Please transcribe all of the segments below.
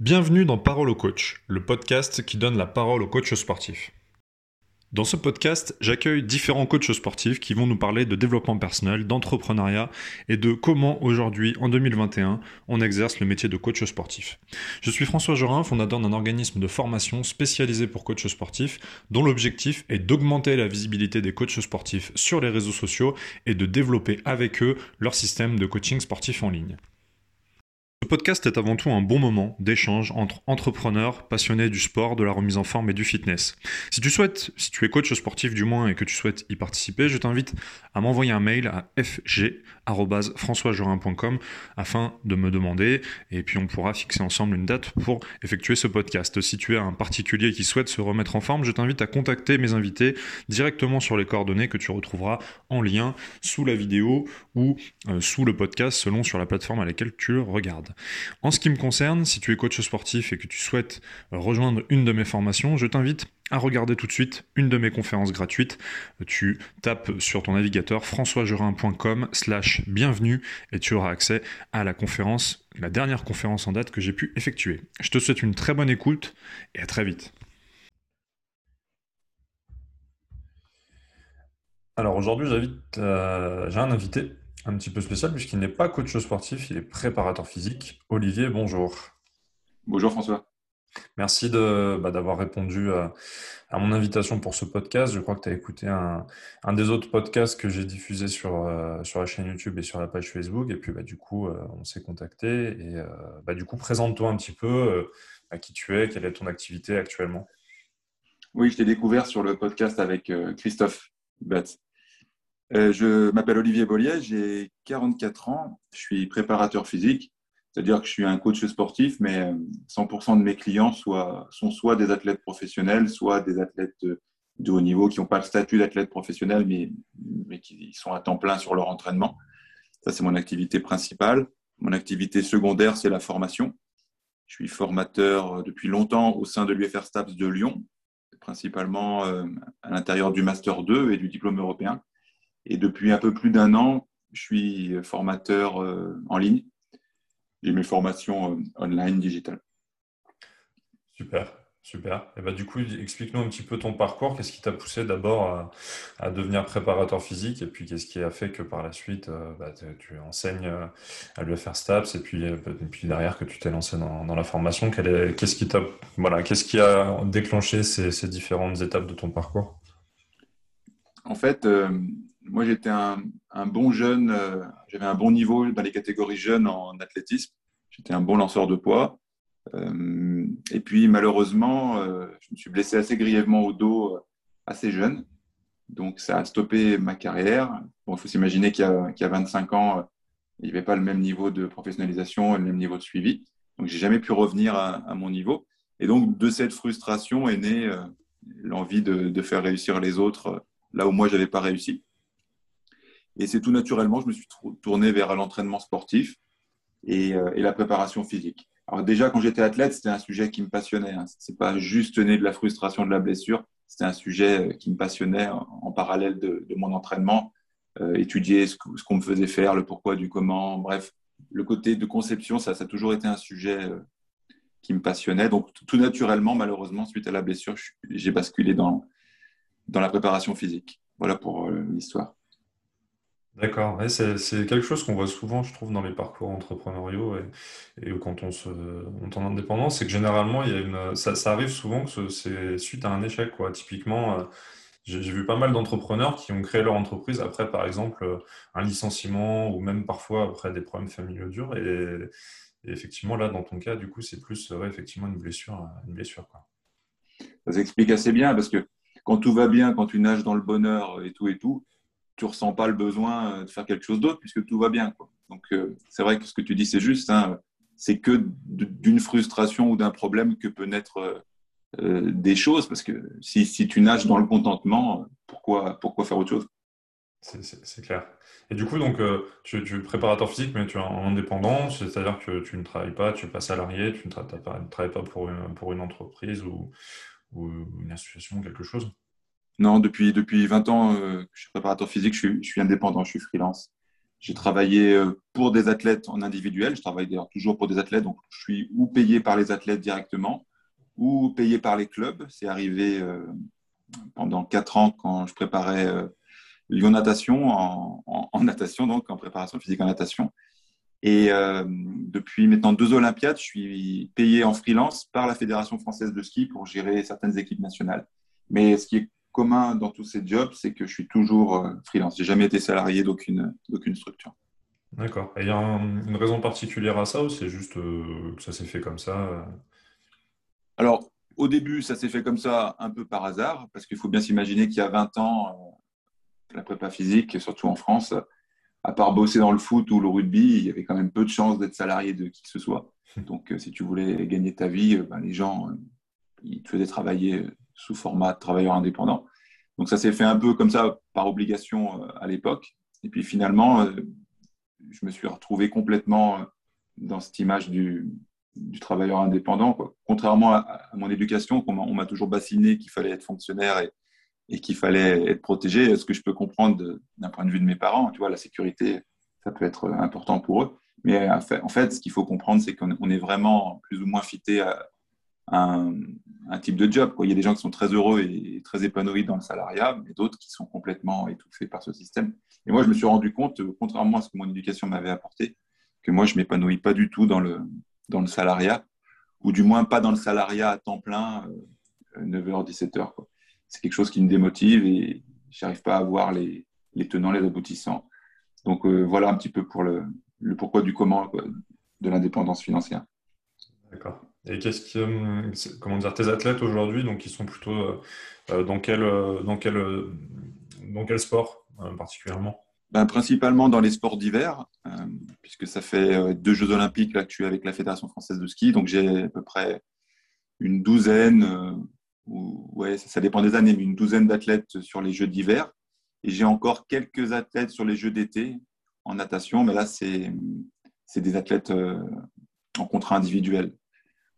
Bienvenue dans Parole au coach, le podcast qui donne la parole aux coachs sportifs. Dans ce podcast, j'accueille différents coachs sportifs qui vont nous parler de développement personnel, d'entrepreneuriat et de comment aujourd'hui, en 2021, on exerce le métier de coach sportif. Je suis François Jorin, fondateur d'un organisme de formation spécialisé pour coachs sportifs, dont l'objectif est d'augmenter la visibilité des coachs sportifs sur les réseaux sociaux et de développer avec eux leur système de coaching sportif en ligne. Ce podcast est avant tout un bon moment d'échange entre entrepreneurs passionnés du sport, de la remise en forme et du fitness. Si tu souhaites, si tu es coach sportif du moins et que tu souhaites y participer, je t'invite à m'envoyer un mail à fg@françoisjorin.com afin de me demander et puis on pourra fixer ensemble une date pour effectuer ce podcast. Si tu es un particulier qui souhaite se remettre en forme, je t'invite à contacter mes invités directement sur les coordonnées que tu retrouveras en lien sous la vidéo ou euh, sous le podcast selon sur la plateforme à laquelle tu le regardes. En ce qui me concerne, si tu es coach sportif et que tu souhaites rejoindre une de mes formations, je t'invite à regarder tout de suite une de mes conférences gratuites. Tu tapes sur ton navigateur françoisgerin.com slash bienvenue et tu auras accès à la conférence, la dernière conférence en date que j'ai pu effectuer. Je te souhaite une très bonne écoute et à très vite. Alors aujourd'hui, euh, j'ai un invité un petit peu spécial puisqu'il n'est pas coach sportif, il est préparateur physique. Olivier, bonjour. Bonjour François. Merci bah, d'avoir répondu à, mon invitation pour ce podcast. Je crois que tu as écouté un, des autres podcasts que j'ai diffusé sur, euh, sur la chaîne YouTube et sur la page Facebook. Et puis bah, du coup, euh, on s'est contacté. Et euh, bah, du coup, présente-toi un petit peu à qui tu es, quelle est ton activité actuellement? Oui, je t'ai découvert sur le podcast avec Christophe Batz. Euh, je m'appelle Olivier Bollier, j'ai 44 ans, je suis préparateur physique, c'est-à-dire que je suis un coach sportif, mais 100% de mes clients sont soit des athlètes professionnels, soit des athlètes de haut niveau qui n'ont pas le statut d'athlète professionnel, mais, mais qui sont à temps plein sur leur entraînement. Ça, c'est mon activité principale. Mon activité secondaire, c'est la formation. Je suis formateur depuis longtemps au sein de l'UFR STAPS de Lyon, principalement euh, à l'intérieur du Master 2 et du diplôme européen. Et depuis un peu plus d'un an, je suis formateur euh, en ligne. J'ai mes formations euh, online, digitales. Super, super. Et bah, du coup, explique-nous un petit peu ton parcours. Qu'est-ce qui t'a poussé d'abord à, devenir préparateur physique? Et puis qu'est-ce qui a fait que par la suite, euh, bah, tu enseignes à l'UFR STAPS? Et puis, et puis derrière que tu t'es lancé dans, la formation. Qu'est-ce qui, voilà, qui a déclenché ces, ces, différentes étapes de ton parcours? En fait, moi, j'étais un, bon jeune, euh, j'avais un bon niveau dans les catégories jeunes en athlétisme. J'étais un bon lanceur de poids. Euh, et puis, malheureusement, euh, je me suis blessé assez grièvement au dos assez jeune. Donc, ça a stoppé ma carrière. Bon, il faut s'imaginer qu'il y, a 25 ans, il n'y avait pas le même niveau de professionnalisation et le même niveau de suivi. Donc, j'ai jamais pu revenir à, mon niveau. Et donc, de cette frustration est née l'envie de, de, faire réussir les autres là où moi, je n'avais pas réussi. Et c'est tout naturellement, je me suis tourné vers l'entraînement sportif euh, et, la préparation physique. Alors déjà, quand j'étais athlète, c'était un sujet qui me passionnait. Hein. Ce n'est pas juste né de la frustration de la blessure, c'était un sujet euh, qui me passionnait en, parallèle de, mon entraînement. Euh, étudier ce, qu'on me faisait faire, le pourquoi du comment, bref, le côté de conception, ça, ça a toujours été un sujet qui me passionnait. Donc tout naturellement, malheureusement, suite à la blessure, j'ai basculé dans, dans la préparation phisique. Voilà pour l'histoire. D'accord, c'est quelque chose qu'on voit souvent, je trouve, dans les parcours entrepreneuriaux et, quand on se monte en indépendance, c'est que généralement, il y a une, ça, arrive souvent que c'est suite à un échec, quoi. Typiquement, euh, j'ai vu pas mal d'entrepreneurs qui ont créé leur entreprise après, par exemple, euh, un licenciement ou même parfois après des problèmes familiaux durs. Et, effectivement, là, dans ton cas, du coup, c'est plus, effectivement, une blessure, une blessure, quoi. Ça s'explique assez bien parce que quand tout va bien, quand tu nages dans le bonheur et tout et tout, tu ressens pas le besoin euh, de faire quelque chose d'autre puisque tout va bien. Donc, euh, c'est vrai que ce que tu dis, c'est juste. Hein, c'est que d'une frustration ou d'un problème que peut naître euh, des choses. Parce que si, si, tu nages dans le contentement, pourquoi, pourquoi faire autre chose? C'est clair. Et du coup, donc, tu, es préparateur physique, mais tu es en indépendant, c'est-à-dire que tu ne travailles pas, tu n'es pas salarié, tu ne pas, travailles pas pour, une, pour une entreprise ou, ou une association quelque chose? Non, depuis, depuis 20 ans, euh, je suis préparateur physique, je suis, indépendant, je suis freelance. J'ai travaillé euh, pour des athlètes en individuel. Je travaille d'ailleurs toujours pour des athlètes, donc je suis ou payé par les athlètes directement ou payé par les clubs. C'est arrivé euh, pendant quatre ans quand je préparais euh, Lyon Natation en, natation, donc en préparation physique en natation. Et depuis maintenant deux Olympiades, je suis payé en freelance par la Fédération française de ski pour gérer certaines équipes nationales. Mais ce qui est commun dans tous ces jobs, c'est que je suis toujours euh, freelance. J'ai jamais été salarié d'aucune structure. D'accord. Et il y a une raison particulière à ça ou c'est juste euh, que ça s'est fait comme ça euh? Alors, au début, ça s'est fait comme ça un peu par hasard, parce qu'il faut bien s'imaginer qu'il y a 20 ans, la prépa physique, surtout en France, à part bosser dans le foot ou le rugby, il y avait quand même peu de chances d'être salarié de qui que ce soit. Donc, si tu voulais gagner ta vie, ben, les gens, ils te faisaient travailler sous format travailleur indépendant. Donc ça s'est fait un peu comme ça par obligation euh, à l'époque. Et puis finalement, euh, je me suis retrouvé complètement euh, dans cette image du, travailleur indépendant. Contrairement à, mon éducation, on m'a toujours bassiné qu'il fallait être fonctionnaire et, et qu'il fallait être protégé. Ce que je peux comprendre d'un point de vue de mes parents, tu vois, la sécurité, ça peut être important pour eux. Mais en fait, ce qu'il faut comprendre, c'est qu'on est vraiment plus ou moins fité à, un, type de job. Quoi. Il y a des gens qui sont très heureux et très épanouis dans le salariat, mais d'autres qui sont complètement étouffés par ce système. Et moi, je me suis rendu compte, contrairement à ce que mon éducation m'avait apporté, que moi, je ne m'épanouis pas du tout dans le, dans le salariat, ou du moins pas dans le salariat à temps plein, 9h, 17h. C'est quelque chose qui me démotive et je n'arrive pas à voir les, les, tenants, les aboutissants. Donc euh, voilà un petit peu pour le pourquoi du comment de l'indépendance financière. Et qu'est-ce qui, euh, comment dire, tes athlètes aujourd'hui, donc ils sont plutôt euh, euh, dans quel, dans quel, dans quel sport particulièrement? Ben, Principalement dans les sports d'hiver, puisque ça fait deux Jeux olympiques là, que je suis avec la Fédération française de ski, donc j'ai à peu près une douzaine, ou, ouais, ça, dépend des années, mais une douzaine d'athlètes sur les Jeux d'hiver. Et j'ai encore quelques athlètes sur les Jeux d'été en natation, mais là, c'est des athlètes en contrat individuel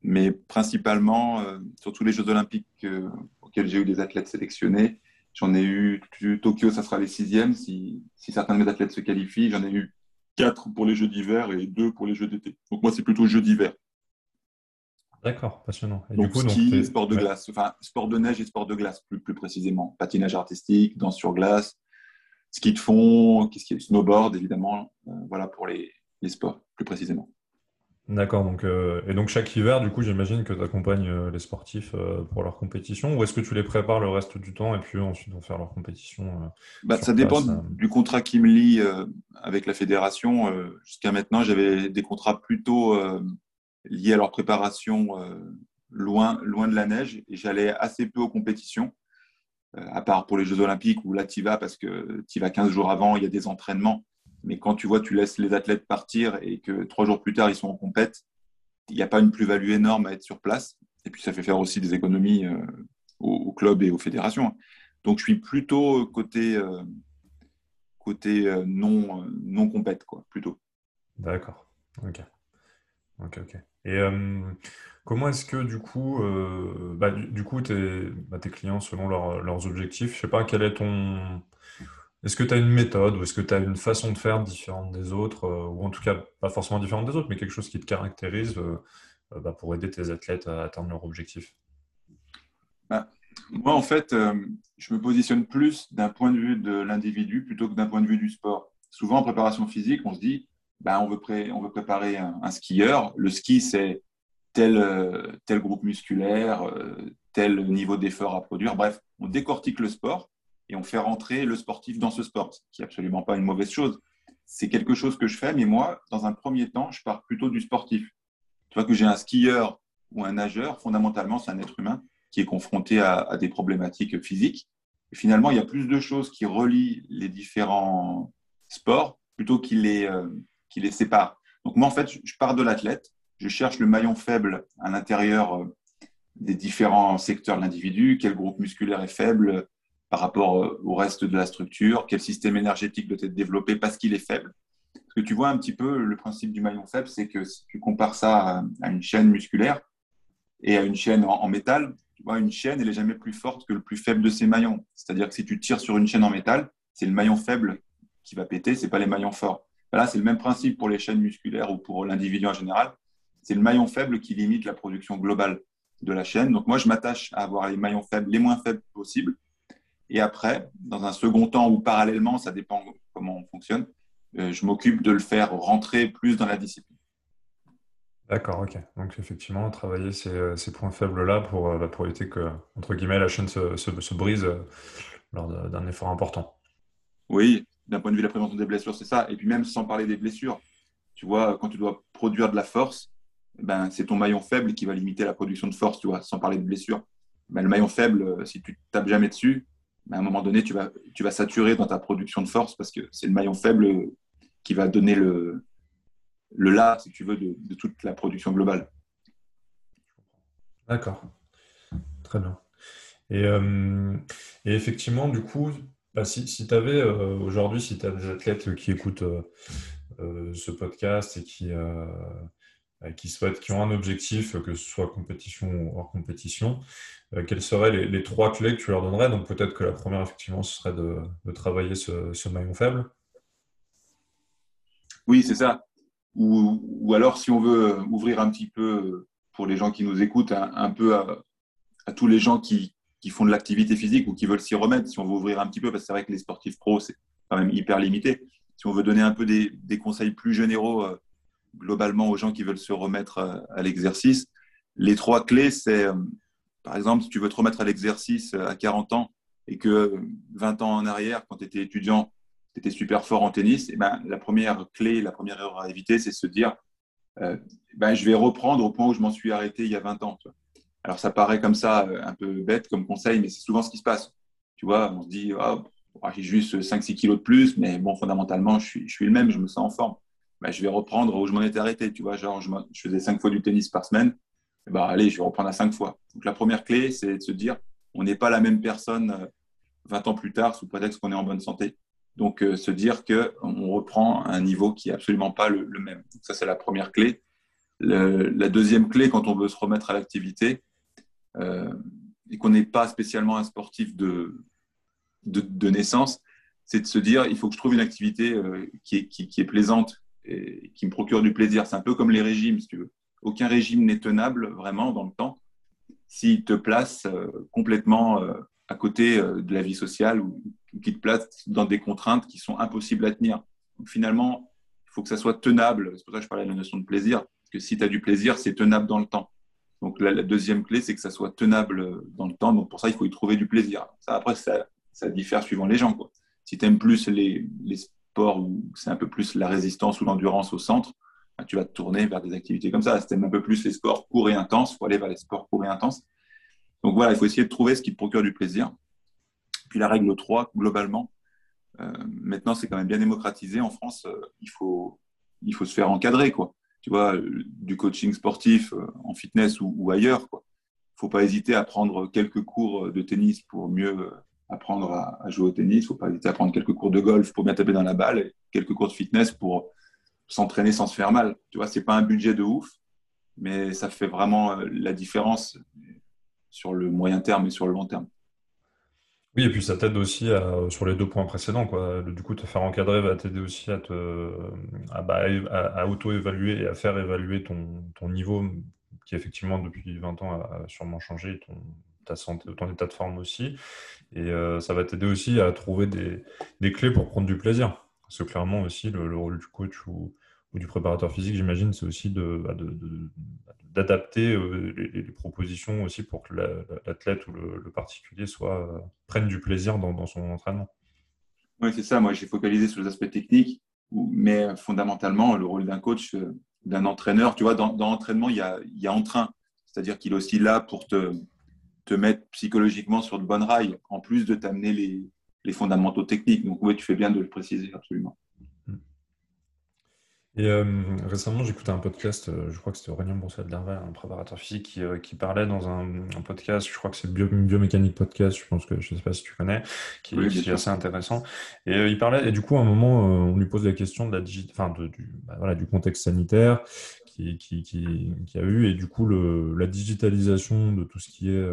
mais principalement euh, sur tous les Jeux Olympiques euh, auxquels j'ai eu des athlètes sélectionnés. J'en ai eu Tokyo, ça sera les sixièmes si, si certains de mes athlètes se qualifient. J'en ai eu quatre pour les Jeux d'hiver et deux pour les Jeux d'été. Donc moi, c'est plutôt Jeux d'hiver. D'accord, passionnant. Et donc, du coup, ski, sport de glace, enfin sport de neige et sport de glace plus, plus précisément. Patinage artistique, danse sur glace, ski de fond, snowboard évidemment. Euh, voilà pour les, les sports plus précisément. D'accord, donc, euh, et donc chaque hiver, du coup, j'imagine que tu accompagnes euh, les sportifs euh, pour leur compétition, ou est-ce que tu les prépares le reste du temps et puis ensuite vont faire leur compétition bah, Ça dépend du contrat qui me lie avec la fédération. Jusqu'à maintenant, j'avais des contrats plutôt liés à leur préparation loin, loin de la neige et j'allais assez peu aux compétitions, à part pour les Jeux Olympiques où là, tu vas parce que tu vas 15 jours avant, il y a des entraînements. Mais quand tu vois, tu laisses les athlètes partir et que trois jours plus tard, ils sont en compète, il n'y a pas une plus-value énorme à être sur place. Et puis, ça fait faire aussi des économies euh, au, club et aux fédérations. Donc, je suis plutôt côté, euh, côté euh, non, non compète, quoi, plutôt. D'accord. Ok. Ok, ok. Et comment est-ce que, du coup, bah, du, coup tes, bah, tes clients, selon leurs objectifs, je sais pas, quel est ton est-ce que tu as une méthode ou est-ce que tu as une façon de faire différente des autres, euh, ou en tout cas pas forcément différente des autres, mais quelque chose qui te caractérise euh, euh, bah, pour aider tes athlètes à atteindre leur objectif? Bah, Moi, en fait, je me positionne plus d'un point de vue de l'individu plutôt que d'un point de vue du sport. Souvent, en préparation physique, on se dit, bah, on, veut on veut préparer un, skieur. Le ski, c'est tel, tel groupe musculaire, tel niveau d'effort à produire. Bref, on décortique le sport et on fait rentrer le sportif dans ce sport, ce qui n'est absolument pas une mauvaise chose. C'est quelque chose que je fais, mais moi, dans un premier temps, je pars plutôt du sportif. Tu vois que j'ai un skieur ou un nageur, fondamentalement, c'est un être humain qui est confronté à, des problématiques physiques. Et finalement, il y a plus de choses qui relient les différents sports plutôt qu'ils les, euh, les séparent. Donc moi, en fait, je pars de l'athlète, je cherche le maillon faible à l'intérieur euh, des différents secteurs de l'individu, quel groupe musculaire est faible, par rapport euh, au reste de la structure, quel système énergétique doit être développé parce qu'il est faible. Parce que tu vois un petit peu le principe du maillon faible, c'est que si tu compares ça à une chaîne musculaire et à une chaîne en, métal, tu vois, une chaîne, elle n'est jamais plus forte que le plus faible de ses maillons. C'est-à-dire que si tu tires sur une chaîne en métal, c'est le maillon faible qui va péter, ce n'est pas les maillons forts. Là, c'est le même principe pour les chaînes musculaires ou pour l'individu en général. C'est le maillon faible qui limite la production globale de la chaîne. Donc moi, je m'attache à avoir les maillons faibles les moins faibles possibles. Et après, dans un second temps ou parallèlement, ça dépend comment on fonctionne, euh, je m'occupe de le faire rentrer plus dans la discipline. D'accord, ok. Donc effectivement, travailler ces, euh, points faibles-là pour, euh, bah, pour éviter que, entre guillemets, la chaîne se, se, brise lors d'un effort important. Oui, d'un point de vue de la prévention des blessures, c'est ça. Et puis même sans parler des blessures, tu vois, quand tu dois produire de la force, ben, c'est ton maillon faible qui va limiter la production de force, tu vois, sans parler de blessures. Ben, le maillon faible, si tu tapes jamais dessus, ben, à un moment donné, tu vas, tu vas saturer dans ta production de force parce que c'est le maillon faible qui va donner le, le là, si tu veux, de, toute la production globale. D'accord. Très bien. Et, euh, effectivement, du coup, bah, si, si tu avais euh, aujourd'hui, si tu as des athlètes qui écoutent euh, ce podcast et qui, qui souhaitent, qui ont un objectif, que ce soit compétition ou hors compétition, quelles seraient les, trois clés que tu leur donnerais? Donc peut-être que la première, effectivement, ce serait de, travailler ce, maillon faible. Oui, c'est ça. Ou, alors, si on veut ouvrir un petit peu, pour les gens qui nous écoutent, un, peu à, tous les gens qui, font de l'activité physique ou qui veulent s'y remettre, si on veut ouvrir un petit peu, parce que c'est vrai que les sportifs pros, c'est quand même hyper limité. Si on veut donner un peu des, conseils plus généraux euh, globalement aux gens qui veulent se remettre euh, à, l'exercice, les trois clés, c'est, euh, par exemple, si tu veux te remettre à l'exercice à 40 ans et que 20 ans en arrière, quand tu étais étudiant, tu étais super fort en tennis, et eh ben, la première clé, la première erreur à éviter, c'est se dire euh, ben, je vais reprendre au point où je m'en suis arrêté il y a 20 ans. Alors, ça paraît comme ça euh, un peu bête comme conseil, mais c'est souvent ce qui se passe. Tu vois, on se dit oh, j'ai juste 5-6 kilos de plus, mais bon, fondamentalement, je suis, je suis le même, je me sens en forme. Ben, je vais reprendre où je m'en étais arrêté. Tu vois, genre, je, faisais 5 fois du tennis par semaine. Ben, allez, je vais reprendre à 5 fois. Donc, la première clé, c'est de se dire on n'est pas la même personne 20 euh, ans plus tard sous prétexte qu'on est en bonne santé. Donc, euh, se dire qu'on reprend un niveau qui n'est absolument pas le, même. ça, c'est la première clé. la deuxième clé, quand on veut se remettre à l'activité, euh, et qu'on n'est pas spécialement un sportif de, de, naissance, c'est de se dire il faut que je trouve une activité qui, est, qui, est, plaisante qui me procure du plaisir. C'est un peu comme les régimes, si tu veux. Aucun régime n'est tenable vraiment dans le temps s'il te place complètement à côté de la vie sociale ou qui te place dans des contraintes qui sont impossibles à tenir. Donc, finalement, il faut que ça soit tenable. C'est pour ça que je parlais de la notion de plaisir. Parce que si tu as du plaisir, c'est tenable dans le temps. Donc la, deuxième clé, c'est que ça soit tenable dans le temps. Donc pour ça, il faut y trouver du plaisir. Après, ça, ça diffère suivant les gens. Si tu aimes plus les, les sports où c'est un peu plus la résistance ou l'endurance au centre, bah, tu vas te tourner vers des activités comme ça. Si tu aimes un peu plus les sports courts et intenses, il faut aller vers les sports courts et intenses. Donc voilà, il faut essayer de trouver ce qui te procure du plaisir. Puis la règle 3, globalement, euh, maintenant c'est quand même bien démocratisé en France, euh, il, faut, il faut se faire encadrer. Quoi. Tu vois, euh, du coaching sportif en fitness ou, ailleurs. Il ne faut pas hésiter à prendre quelques cours de tennis pour mieux apprendre à, jouer au tennis. Il ne faut pas hésiter à prendre quelques cours de golf pour bien taper dans la balle et quelques cours de fitness pour s'entraîner sans se faire mal. Tu vois, ce n'est pas un budget de ouf, mais ça fait vraiment la différence sur le moyen terme et sur le long terme. Oui, et puis ça t'aide aussi sur les deux points précédents, quoi. Du coup, te faire encadrer va t'aider aussi à te, bah, à, auto-évaluer et à faire évaluer ton, ton niveau, qui effectivement depuis 20 ans a, sûrement changé, ta santé, ton état de forme aussi. Et euh, ça va t'aider aussi à trouver des, des clés pour prendre du plaisir. Parce que clairement aussi, le, rôle du coach ou, ou du préparateur physique, j'imagine, c'est aussi de, bah, de, d'adapter euh, les, propositions aussi pour que l'athlète ou le, particulier soit, euh, prenne du plaisir dans, son entraînement. Oui, c'est ça. Moi, j'ai focalisé sur les aspects techniques, mais fondamentalement, le rôle d'un coach, d'un entraîneur, tu vois, dans, l'entraînement, il y a, il y a entrain. C'est-à-dire qu'il est aussi là pour te, te mettre psychologiquement sur de bonnes rails, en plus de t'amener les, les fondamentaux techniques. Donc, oui, tu fais bien de le préciser, absolument. Et euh, récemment, j'écoutais un podcast, euh, je crois que c'était Aurélien Bonsal d'Hervé, un préparateur physique, qui, euh, qui parlait dans un, un, podcast, je crois que c'est le Bio, Biomécanique Podcast, je pense que je sais pas si tu connais, qui, est assez intéressant. Et il parlait, et du coup, à un moment, on lui pose la question de la digit, enfin, de, du, bah, voilà, du contexte sanitaire qui, a eu, et du coup, la digitalisation de tout ce qui est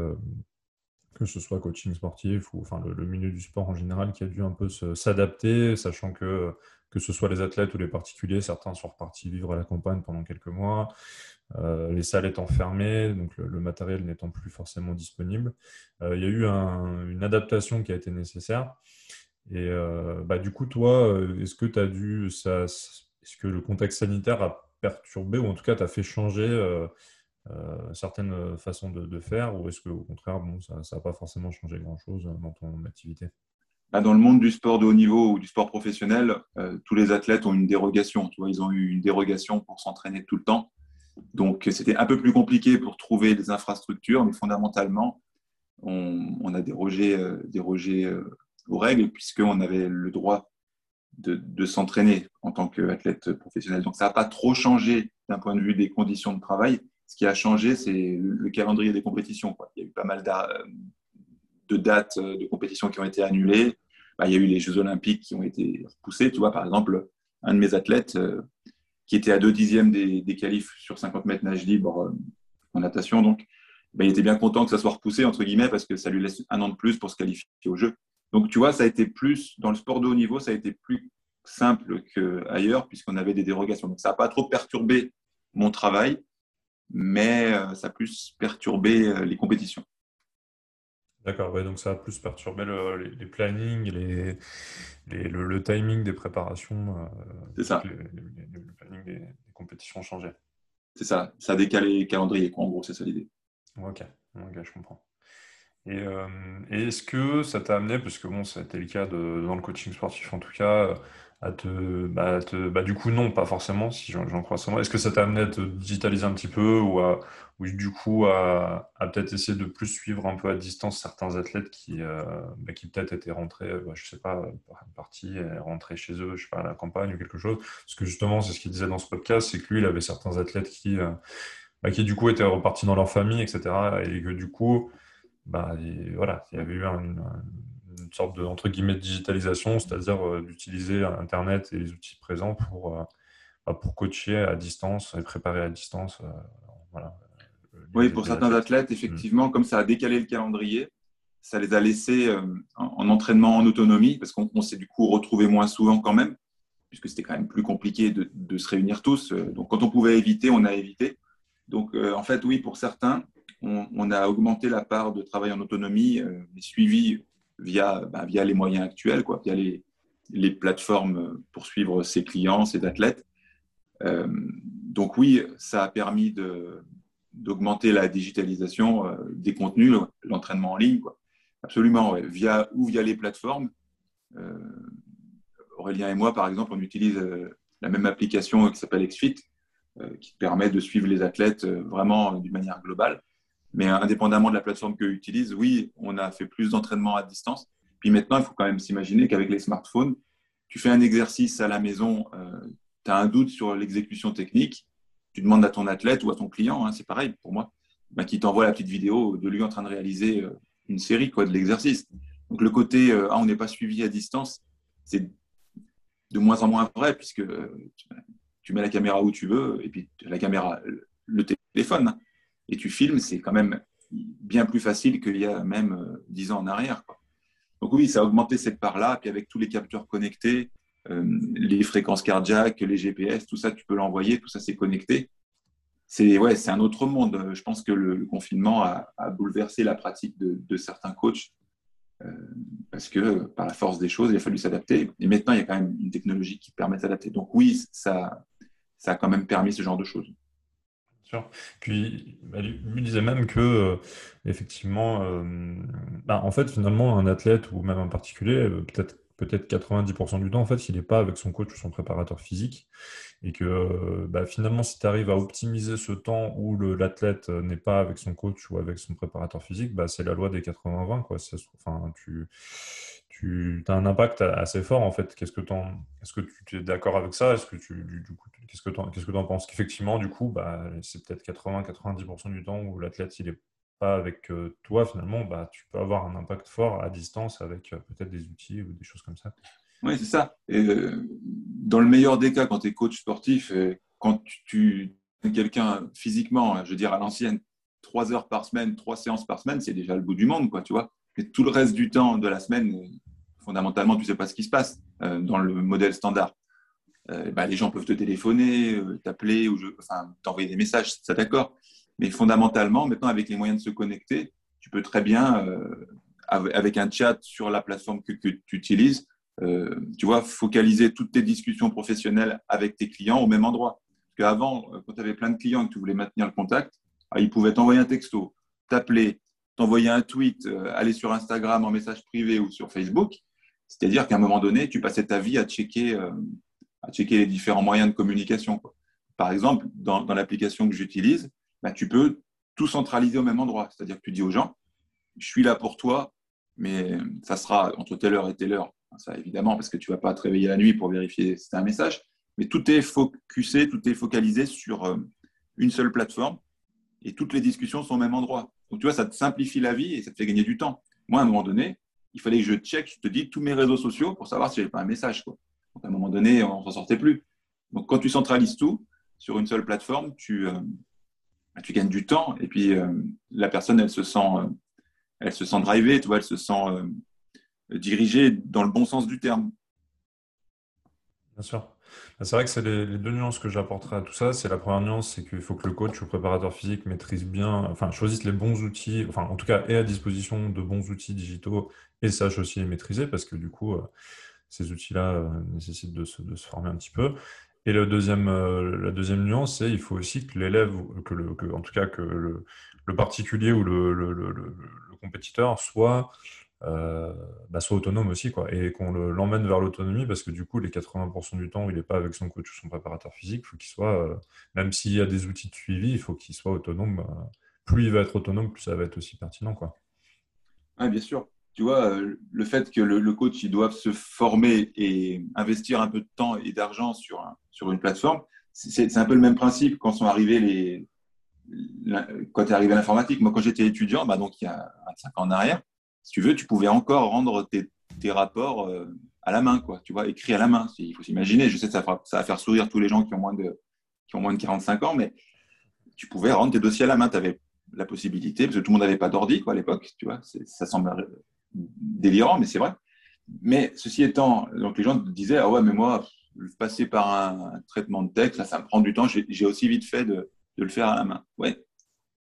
que ce soit coaching sportif ou enfin, le, milieu du sport en général, qui a dû un peu s'adapter, sachant que que ce soit les athlètes ou les particuliers, certains sont repartis vivre à la campagne pendant quelques mois, euh, les salles étant fermées, donc le, matériel n'étant plus forcément disponible. Euh, il y a eu une adaptation qui a été nécessaire. Et euh, bah, du coup, toi, est-ce que tu as dû, est-ce que le contexte sanitaire a perturbé ou en tout cas t'a fait changer certaines façons de, faire ou est-ce qu'au contraire, bon, ça n'a pas forcément changé grand-chose dans ton activité? Bah, dans le monde du sport de haut niveau ou du sport professionnel, euh, tous les athlètes ont une dérogation. Tu vois, ils ont eu une dérogation pour s'entraîner tout le temps. Donc, c'était un peu plus compliqué pour trouver des infrastructures, mais fondamentalement, on, a dérogé, euh, dérogé euh, aux règles puisqu'on avait le droit de, s'entraîner en tant qu'athlète professionnel. Donc, ça n'a pas trop changé d'un point de vue des conditions de travail. Ce qui a changé, c'est le, calendrier des compétitions. Il y a eu pas mal de dates de compétitions qui ont été annulées. Bah, il y a eu les Jeux Olympiques qui ont été repoussés. Tu vois, par exemple, un de mes athlètes euh, qui était à deux dixièmes des, des qualifs sur 50 mètres nage libre euh, en natation, donc bah, il était bien content que ça soit repoussé, entre guillemets, parce que ça lui laisse un an de plus pour se qualifier au jeu. Donc, tu vois, ça a été plus, dans le sport de haut niveau, ça a été plus simple qu'ailleurs, puisqu'on avait des dérogations. Donc, ça n'a pas trop perturbé mon travail, mais euh, ça a plus perturbé les compétitions. D'accord, donc ça a plus perturbé les, plannings, les, le, timing des préparations. Euh, c'est ça. le planning des, compétitions ont changé. C'est ça, ça a décalé le calendrier, quoi, en gros, c'est ça l'idée. Ok, je comprends. Euh, et, est-ce que ça t'a amené, parce que bon, ça a été le cas dans le coaching sportif en tout cas, à te, bah, bah, du coup non, pas forcément, si j'en crois seulement. Est-ce que ça t'a amené à te digitaliser un petit peu ou, à, ou du coup à, peut-être essayer de plus suivre un peu à distance certains athlètes qui, euh, bah, qui peut-être étaient rentrés, bah, je sais pas, partie, rentrés chez eux, je sais pas, à la campagne ou quelque chose? Parce que justement, c'est ce qu'il disait dans ce podcast, c'est que lui, il avait certains athlètes qui, euh, bah, qui du coup étaient repartis dans leur famille, etc. Et que du coup, bah, voilà, il y avait eu une, une sorte de entre guillemets de digitalisation, c'est-à-dire euh, d'utiliser Internet et les outils présents pour, euh, bah, pour coacher à distance et préparer à distance. Euh, oui, pour certains athlètes, effectivement, comme ça a décalé le calendrier, ça les a laissés en, entraînement en autonomie, parce qu'on s'est du coup retrouvé moins souvent quand même, puisque c'était quand même plus compliqué de, de, se réunir tous. Donc quand on pouvait éviter, on a évité. Donc en fait, oui, pour certains, on, a augmenté la part de travail en autonomie, mais suivi via, bah, via les moyens actuels, quoi, via les, les plateformes pour suivre ses clients, ses athlètes. Euh, donc oui, ça a permis d'augmenter la digitalisation euh, des contenus, l'entraînement en ligne. Quoi. Absolument, via, ou via les plateformes. Euh, Aurélien et moi, par exemple, on utilise la même application qui s'appelle XFIT, qui permet de suivre les athlètes vraiment d'une manière globale. Mais indépendamment de la plateforme qu'eux utilisent, oui, on a fait plus d'entraînement à distance. Puis maintenant, il faut quand même s'imaginer qu'avec les smartphones, tu fais un exercice à la maison, euh, tu as un doute sur l'exécution technique, tu demandes à ton athlète ou à ton client, hein, c'est pareil pour moi, bah, qui t'envoie la petite vidéo de lui en train de réaliser euh, une série de l'exercice. Donc le côté euh, ah, on n'est pas suivi à distance, c'est de moins en moins vrai puisque tu mets la caméra où tu veux et puis la caméra, le téléphone. Et tu filmes, c'est quand même bien plus facile qu'il y a même euh, dix ans en arrière. Donc oui, ça a augmenté cette part-là. Puis avec tous les capteurs connectés, euh, les fréquences cardiaques, les GPS, tout ça, tu peux l'envoyer, tout ça, c'est connecté. C'est ouais, c'est un autre monde. Je pense que le, confinement a, bouleversé la pratique de, certains coachs euh, parce que par la force des choses, il a fallu s'adapter. Et maintenant, il y a quand même une technologie qui permet de s'adapter. Donc oui, ça, ça a quand même permis ce genre de choses. Puis, bah, lui disait même que, euh, effectivement, euh, bah, en fait, finalement, un athlète ou même un particulier, euh, peut-être peut-être 90% du temps, en fait, il n'est pas avec son coach ou son préparateur physique. Et que bah, finalement, si tu arrives à optimiser ce temps où l'athlète n'est pas avec son coach ou avec son préparateur physique, bah, c'est la loi des 80-20. Quoi. Enfin, tu, tu as un impact assez fort en fait. Qu'est-ce que est-ce que tu es d'accord avec ça? Est-ce que tu qu'est-ce que tu qu'est-ce que en penses? Qu'effectivement du coup bah, c'est peut-être 80-90% du temps où l'athlète il est pas avec euh, toi finalement, bah tu peux avoir un impact fort à distance avec euh, peut-être des outils ou des choses comme ça. Oui, c'est ça. Et, euh, dans le meilleur des cas, quand tu es coach sportif, quand tu, quelqu'un physiquement, je veux dire à l'ancienne, trois heures par semaine, trois séances par semaine, c'est déjà le bout du monde, quoi, tu vois. Mais tout le reste du temps de la semaine, fondamentalement, tu ne sais pas ce qui se passe euh, dans le modèle standard. Bah, les gens peuvent te téléphoner, euh, t'appeler ou enfin, t'envoyer des messages, ça d'accord. Mais fondamentalement, maintenant, avec les moyens de se connecter, tu peux très bien, avec un chat sur la plateforme que, que tu utilises, tu vois, focaliser toutes tes discussions professionnelles avec tes clients au même endroit. Parce qu'avant, quand tu avais plein de clients et que tu voulais maintenir le contact, ah, ils pouvaient t'envoyer un texto, t'appeler, t'envoyer un tweet, aller sur Instagram en message privé ou sur Facebook. C'est-à-dire qu'à un moment donné, tu passais ta vie à checker, euh, à checker les différents moyens de communication. Par exemple, dans, l'application que j'utilise, bah, tu peux tout centraliser au même endroit. C'est-à-dire que tu dis aux gens, je suis là pour toi, mais ça sera entre telle heure et telle heure. Ça, évidemment, parce que tu ne vas pas te réveiller la nuit pour vérifier si c'est un message. Mais tout est focalisé sur euh, une seule plateforme et toutes les discussions sont au même endroit. Donc, tu vois, ça te simplifie la vie et ça te fait gagner du temps. Moi, à un moment donné, il fallait que je check, je te dis, tous mes réseaux sociaux pour savoir si j'avais pas un message. Quoi. Donc, à un moment donné, on s'en sortait plus. Donc, quand tu centralises tout sur une seule plateforme, tu, euh, bah, tu gagnes du temps et puis euh, la personne, elle se sent, euh, elle se sent drivée, tu vois, elle se sent dirigée dans le bon sens du terme. Bien sûr. Bah, c'est vrai que c'est les, deux nuances que j'apporterai à tout ça. C'est la première nuance, c'est qu'il faut que le coach ou le préparateur physique maîtrise bien, enfin choisisse les bons outils, enfin en tout cas ait à disposition de bons outils digitaux et sache aussi les maîtriser parce que du coup, euh, ces outils-là euh, nécessitent de se, former un petit peu. Et euh, la deuxième nuance, c'est il faut aussi que l'élève, que, en tout cas que le, particulier ou le compétiteur soit euh, bah, soit autonome aussi, quoi, et qu'on l'emmène vers l'autonomie, parce que du coup, les 80% du temps où il n'est pas avec son coach ou son préparateur physique, il faut qu'il soit, euh, même s'il y a des outils de suivi, il faut qu'il soit autonome. Euh, plus il va être autonome, plus ça va être aussi pertinent. Quoi. bien sûr. Tu vois, le fait que le, coach il doive se former et investir un peu de temps et d'argent sur, sur une plateforme, c'est un peu le même principe quand sont arrivés les, quand tu es arrivé l'informatique. Moi, quand j'étais étudiant, bah, donc il y a 25 ans en arrière, si tu veux, tu pouvais encore rendre tes, rapports euh, à la main, quoi, tu vois, écrit à la main. Il faut s'imaginer, je sais que ça, va faire sourire tous les gens qui ont moins de, qui ont moins de 45 ans, mais tu pouvais rendre tes dossiers à la main. Tu avais la possibilité, parce que tout le monde n'avait pas d'ordi à l'époque, tu vois, ça semble délirant, mais c'est vrai. Mais ceci étant, donc les gens disaient, ah ouais, mais moi, passer par un, traitement de texte, ça, me prend du temps, j'ai aussi vite fait de, le faire à la main.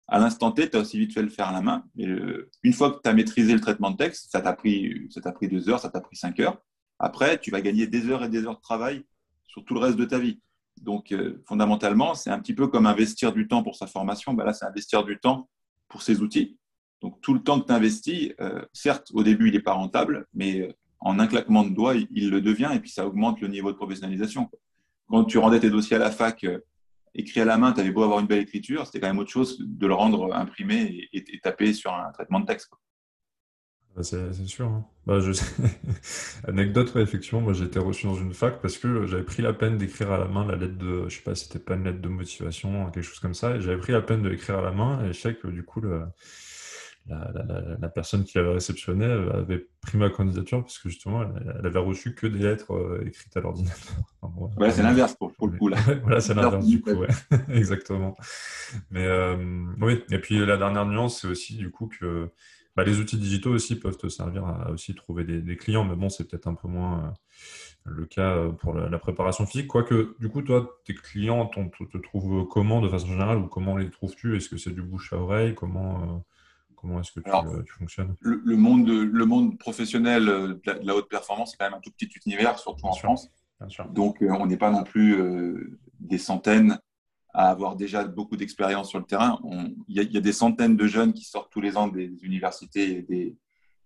À l'instant T, tu as aussi vite fait le faire à la main. Une fois que tu as maîtrisé le traitement de texte, ça t'a pris, pris deux heures, ça t'a pris cinq heures. Après, tu vas gagner des heures et des heures de travail sur tout le reste de ta vie. Donc, euh, fondamentalement, c'est un petit peu comme investir du temps pour sa formation. Ben là, c'est investir du temps pour ses outils. Donc, tout le temps que tu investis, euh, certes, au début, il n'est pas rentable, mais euh, en un claquement de doigts, il, le devient et puis ça augmente le niveau de professionnalisation. Quand tu rendais tes dossiers à la fac écrit à la main, tu avais beau avoir une belle écriture, c'était quand même autre chose de le rendre imprimé et, taper sur un traitement de texte. Bah, c'est sûr. Hein. Bah, Anecdote, effectivement, moi j'ai été reçu dans une fac parce que j'avais pris la peine d'écrire à la main la lettre de, je sais pas, c'était pas une lettre de motivation, quelque chose comme ça, et j'avais pris la peine de l'écrire à la main, et je sais que du coup, la, personne qui l'avait réceptionné avait pris ma candidature parce que justement, elle, avait reçu que des lettres euh, écrites à l'ordinateur. voilà, c'est l'inverse pour, le coup. Là. voilà, c'est l'inverse du coup, ouais. exactement. Mais euh, oui, et puis la dernière nuance, c'est aussi du coup que bah, les outils digitaux aussi peuvent te servir à, aussi trouver des, clients, mais bon, c'est peut-être un peu moins euh, le cas pour la, préparation physique. Quoique, du coup, toi, tes clients te, te, trouvent comment de façon générale ou comment les trouves-tu? Est-ce que c'est du bouche à oreille? Comment Comment est-ce que tu, fonctionnes? le, monde, le monde professionnel de la, haute performance, c'est quand même un tout petit univers, surtout en France. Donc, euh, on n'est pas non plus euh, des centaines à avoir déjà beaucoup d'expérience sur le terrain. Il y, a des centaines de jeunes qui sortent tous les ans des universités et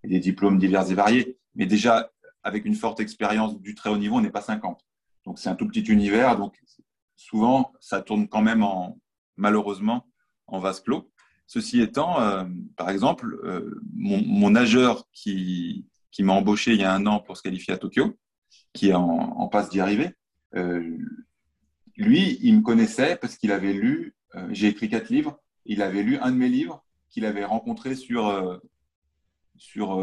des, diplômes divers et variés. Mais déjà, avec une forte expérience du très haut niveau, on n'est pas 50. Donc, c'est un tout petit univers. Donc, souvent, ça tourne quand même, en, malheureusement, en vase clos. Ceci étant, euh, par exemple, euh, mon, nageur qui, m'a embauché il y a un an pour se qualifier à Tokyo, qui est en, passe d'y arriver, euh, lui, il me connaissait parce qu'il avait lu, j'ai écrit quatre livres, il avait lu un de mes livres qu'il avait rencontré sur, sur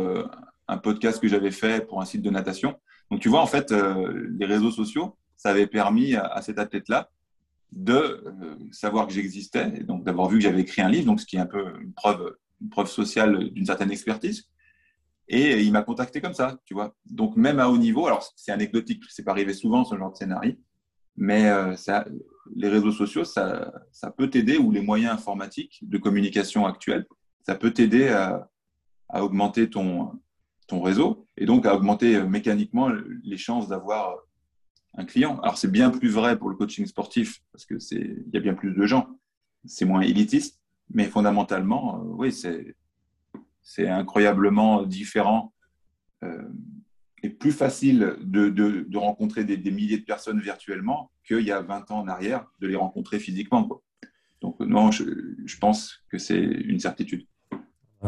un podcast que j'avais fait pour un site de natation. Donc tu vois, en fait, les réseaux sociaux, ça avait permis à cet athlète-là de savoir que j'existais, donc d'avoir vu que j'avais écrit un livre, donc ce qui est un peu une preuve, une preuve sociale d'une certaine expertise. Et il m'a contacté comme ça, tu vois. Donc même à haut niveau, alors c'est anecdotique, c'est pas arrivé souvent ce genre de scénario, mais ça, les réseaux sociaux, ça, ça peut t'aider, ou les moyens informatiques de communication actuels, ça peut t'aider à, à, augmenter ton, ton réseau et donc à augmenter mécaniquement les chances d'avoir client. Alors c'est bien plus vrai pour le coaching sportif parce que c'est il y a bien plus de gens, c'est moins élitiste, mais fondamentalement, euh, oui, c'est c'est incroyablement différent euh, et plus facile de, de, rencontrer des, milliers de personnes virtuellement qu'il y a 20 ans en arrière de les rencontrer physiquement. Donc non, je, je pense que c'est une certitude.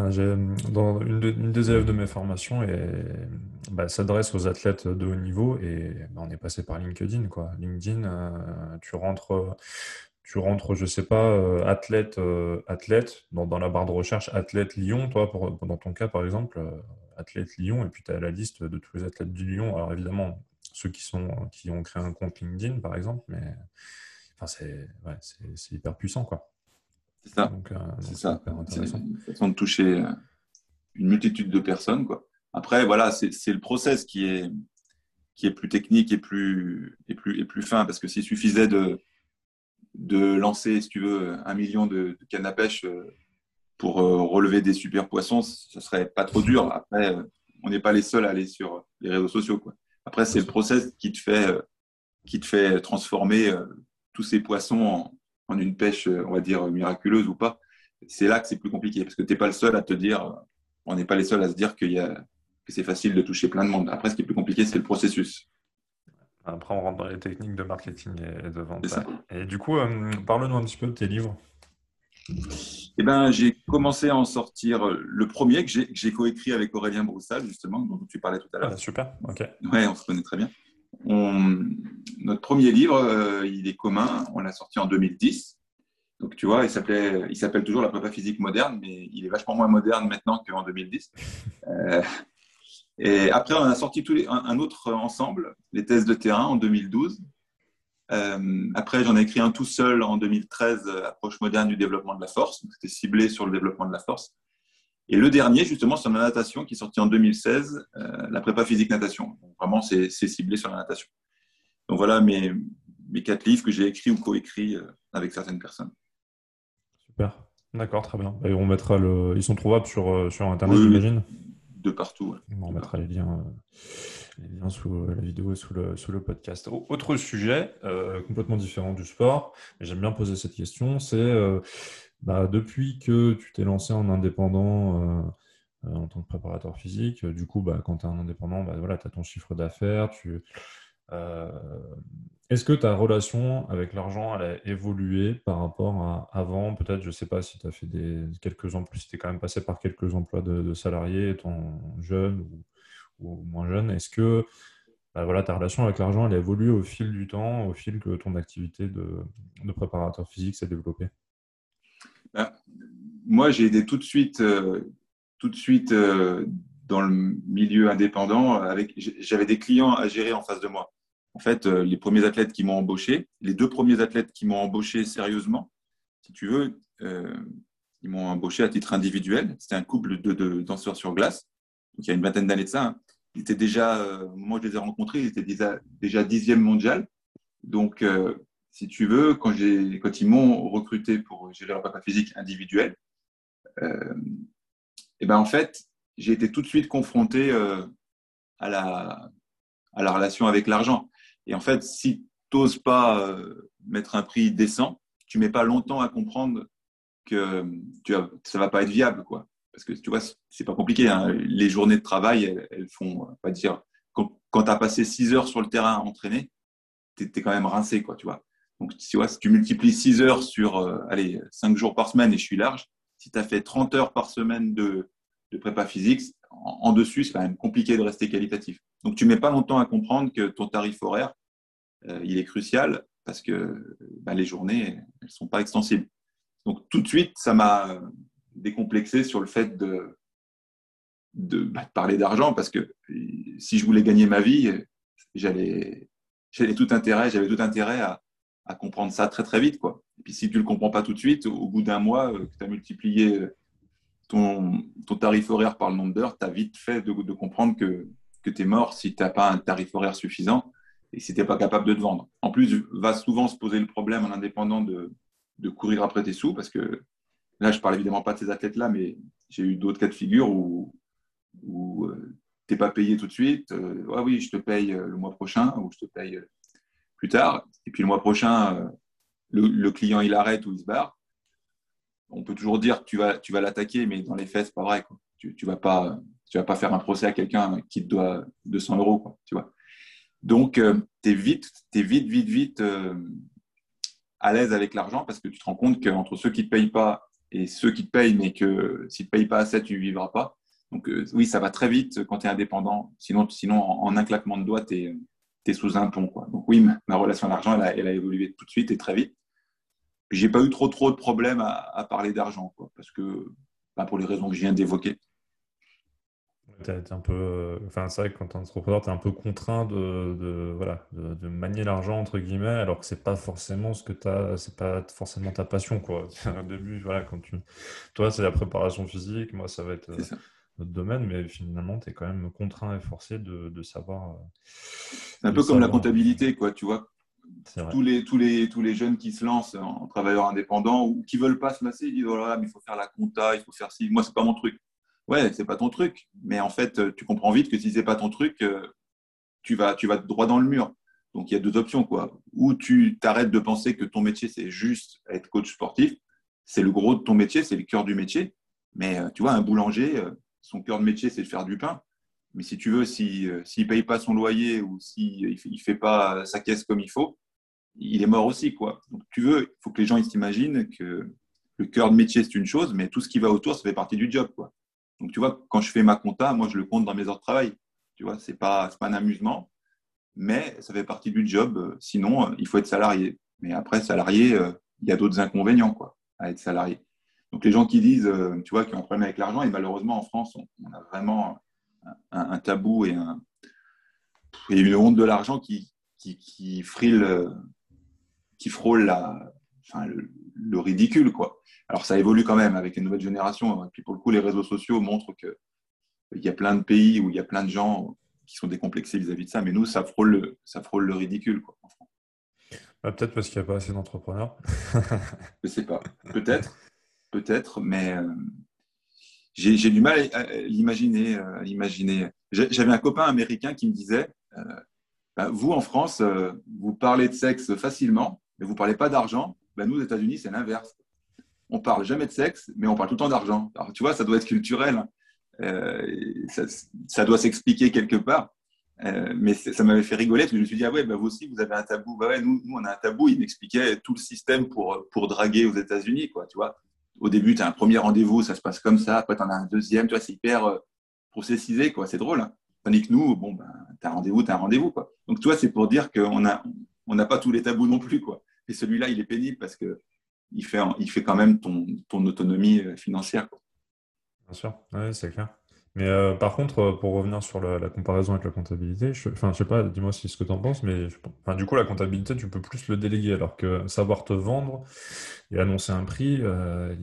Une, des élèves de mes formations bah, s'adresse aux athlètes de haut niveau et bah, on est passé par LinkedIn quoi. LinkedIn, euh, tu rentres, tu rentres, je sais pas, euh, athlète, euh, athlète dans, dans, la barre de recherche athlète Lyon, toi dans ton cas par exemple, athlète Lyon et puis tu as la liste de tous les athlètes du Lyon. Alors évidemment ceux qui sont qui ont créé un compte LinkedIn par exemple, mais enfin c'est hyper puissant quoi. C'est ça. Euh, c'est ça. une façon de toucher euh, une multitude de personnes. Quoi. Après, voilà, c'est le process qui est, qui est plus technique et plus, et plus, et plus fin. Parce que s'il suffisait de, de lancer, si tu veux, un million de, de cannes à pêche euh, pour relever des super poissons, ce serait pas trop dur. Après, on n'est pas les seuls à aller sur les réseaux sociaux. Quoi. Après, c'est le process qui te fait, qui te fait transformer tous ces poissons en, en une pêche, on va dire, miraculeuse ou pas, c'est là que c'est plus compliqué parce que tu n'es pas le seul à te dire, on n'est pas les seuls à se dire qu'il y a, que c'est facile de toucher plein de monde. Après, ce qui est plus compliqué, c'est le processus. Après, on rentre dans les techniques de marketing et de vente. Et du coup, euh, parle-nous un petit peu de tes livres. Eh ben, j'ai commencé à en sortir le premier que j'ai coécrit avec Aurélien Broussal, justement, dont tu parlais tout à l'heure. Ah, super, ok. Ouais, on se connaît très bien. Notre premier livre, euh, il est commun, on l'a sorti en 2010. Donc, tu vois, il il s'appelle toujours la prépa physique moderne, mais il est vachement moins moderne maintenant qu'en 2010. Euh, et après, on a sorti un, autre ensemble, les thèses de terrain, en 2012. Euh, après, j'en ai écrit un tout seul en 2013, Approche moderne du développement de la force. C'était ciblé sur le développement de la force. Et le dernier, justement, sur la natation, qui est sorti en 2016, euh, la prépa physique natation. Donc, vraiment, c'est ciblé sur la natation. Donc voilà mes, mes quatre livres que j'ai écrits ou coécrits euh, avec certaines personnes. Super, d'accord, très bien. Et on mettra le... Ils sont trouvables sur, euh, sur Internet, j'imagine? De partout. On mettra les liens, les liens sous la vidéo et sous le, sous le podcast. Autre sujet, complètement différent du sport, mais j'aime bien poser cette question, c'est bah, depuis que tu t'es lancé en indépendant euh, euh, en tant que préparateur physique, du coup, bah, quand tu es un indépendant, bah, voilà, tu as ton chiffre d'affaires. Tu... Euh, est-ce que ta relation avec l'argent elle a évolué par rapport à avant? Peut-être, je ne sais pas si tu as fait des, quelques emplois, si tu es quand même passé par quelques emplois de, salariés, étant jeune ou, moins jeune. Est-ce que voilà, ta relation avec l'argent elle a évolué au fil du temps, au fil que ton activité de, de préparateur physique s'est développée? Ben, moi, j'ai été tout de suite, euh, tout de suite euh, dans le milieu indépendant. J'avais des clients à gérer en face de moi. En fait, euh, les premiers athlètes qui m'ont embauché, les deux premiers athlètes qui m'ont embauché sérieusement, si tu veux, ils m'ont embauché à titre individuel. C'était un couple de, danseurs sur glace. Il y a une vingtaine d'années de ça. Hein. Ils étaient déjà, au moment où je les ai rencontrés, ils étaient déjà dixième mondial. Donc, si tu veux, quand, ils m'ont recruté pour gérer leur prépa physique individuel, euh, et ben en fait, j'ai été tout de suite confronté euh, à, la, la relation avec l'argent. Et en fait, si tu n'oses pas euh, mettre un prix décent, tu mets pas longtemps à comprendre que tu as, ça va pas être viable, quoi. Parce que tu vois, c'est pas compliqué. Hein. Les journées de travail, elles, font, pas dire, quand, quand tu as passé 6 heures sur le terrain à entraîner, tu es, quand même rincé, quoi, tu vois. Donc, tu vois, si tu multiplies 6 heures sur euh, allez, 5 jours par semaine, et je suis large, si tu as fait 30 heures par semaine de, de prépa physique, en, dessus, c'est quand même compliqué de rester qualitatif. Donc, tu mets pas longtemps à comprendre que ton tarif horaire, euh, il est crucial parce que bah, les journées, elles sont pas extensibles. Donc, tout de suite, ça m'a décomplexé sur le fait de, de, bah, de parler d'argent parce que si je voulais gagner ma vie, j'allais, j'allais tout intérêt, j'avais tout intérêt à, à comprendre ça très très vite. Quoi. Et puis si tu ne le comprends pas tout de suite, au bout d'un mois, que tu as multiplié ton, ton, tarif horaire par le nombre d'heures, tu as vite fait de, comprendre que, que tu es mort si tu n'as pas un tarif horaire suffisant et si tu n'es pas capable de te vendre. En plus, va souvent se poser le problème en indépendant de, de courir après tes sous, parce que là, je parle évidemment pas de ces athlètes-là, mais j'ai eu d'autres cas de figure où, où euh, tu n'es pas payé tout de suite. Euh, oui, je te paye euh, le mois prochain ou je te paye plus tard. Et puis le mois prochain, le, client, il arrête ou il se barre. On peut toujours dire que tu vas, tu l'attaquer, mais dans les faits, ce pas vrai. Tu ne vas, pas, tu faire un procès à quelqu'un qui te doit 200 euros. Tu vois. Donc, tu es vite, vite, vite, vite à l'aise avec l'argent parce que tu te rends compte qu'entre ceux qui ne te payent pas et ceux qui te payent, mais que s'ils ne te payent pas assez, tu ne vivras pas. Donc, euh, oui, ça va très vite quand tu es indépendant. Sinon, sinon en, un claquement de doigts, tu es, sous un pont. Quoi. Donc, oui, ma, relation à l'argent, elle, a, évolué tout de suite et très vite. Je n'ai pas eu trop, trop de problèmes à, parler d'argent parce que, bah, pour les raisons que je viens d'évoquer un peu, euh, enfin, c'est vrai que quand tu es entrepreneur, tu es un peu contraint de, voilà, de, manier l'argent, entre guillemets, alors que c'est pas forcément ce que tu as, c'est pas forcément ta passion, quoi. Au début, voilà, quand tu, toi, c'est la préparation physique, moi, ça va être notre domaine, mais finalement, tu es quand même contraint et forcé de, savoir. Euh, c'est un peu comme la comptabilité, quoi, tu vois. Tous les, tous, les, tous les jeunes qui se lancent en travailleur indépendant ou qui veulent pas se lancer, ils disent voilà, oh mais il faut faire la compta, il faut faire ci. Moi, c'est pas mon truc ouais, c'est pas ton truc. Mais en fait, tu comprends vite que si c'est pas ton truc, euh, tu vas, tu vas droit dans le mur. Donc il y a deux options quoi. Ou tu t'arrêtes de penser que ton métier c'est juste être coach sportif. C'est le gros de ton métier, c'est le cœur du métier. Mais euh, tu vois, un boulanger, euh, son cœur de métier c'est de faire du pain. Mais si tu veux, s'il si, ne paye pas son loyer ou s'il si ne fait pas sa caisse comme il faut, il est mort aussi. Quoi. Donc tu veux, il faut que les gens s'imaginent que le cœur de métier c'est une chose, mais tout ce qui va autour, ça fait partie du job. Donc, tu vois, quand je fais ma compta, moi, je le compte dans mes heures de travail. Tu vois, ce n'est pas, pas un amusement, mais ça fait partie du job. Sinon, euh, il faut être salarié. Mais après, salarié, euh, il y a d'autres inconvénients quoi, à être salarié. Donc, les gens qui disent, euh, tu vois, qui ont un problème avec l'argent, et malheureusement, en France, on, a vraiment un, tabou et, un, et, une honte de l'argent qui, qui, qui, qui frôle la, enfin, le, ridicule, quoi. Alors ça évolue quand même avec les nouvelles générations. Et puis pour le coup, les réseaux sociaux montrent qu'il y a plein de pays où il y a plein de gens qui sont décomplexés vis-à-vis de ça, mais nous, ça frôle le, ça frôle le ridicule. Quoi, bah, peut-être parce qu'il n'y a pas assez d'entrepreneurs. Je ne sais pas. Peut-être, peut-être, mais euh, j'ai du mal à l'imaginer. Euh. J'avais un copain américain qui me disait, euh, bah, vous en France, vous parlez de sexe facilement, mais vous ne parlez pas d'argent. Bah, nous, aux États-Unis, c'est l'inverse on parle jamais de sexe, mais on parle tout le temps d'argent. Alors, tu vois, ça doit être culturel. Euh, ça, doit s'expliquer quelque part. Mais ça m'avait fait rigoler parce que je me suis dit, ah ouais, bah vous aussi, vous avez un tabou. Ouais, nous, nous, on a un tabou. Il m'expliquait tout le système pour, pour draguer aux États-Unis, quoi, tu vois. Au début, tu as un premier rendez-vous, ça se passe comme ça. Après, tu en as un deuxième. Tu vois, c'est hyper euh, processisé, quoi. C'est drôle. Hein. Tandis que nous, bon, ben, tu as un rendez-vous, tu as un rendez-vous, quoi. Donc, tu vois, c'est pour dire qu'on n'a on pas tous les tabous non plus, quoi. Et celui-là, il est pénible parce que il fait, il fait quand même ton, ton autonomie euh, financière. Bien sûr, oui, c'est clair. Mais euh, par contre, euh, pour revenir sur la, comparaison avec la comptabilité, je, enfin, je sais pas, dis-moi ce que tu en penses, mais du coup, la comptabilité, tu peux plus le déléguer, alors que savoir te vendre et annoncer un prix,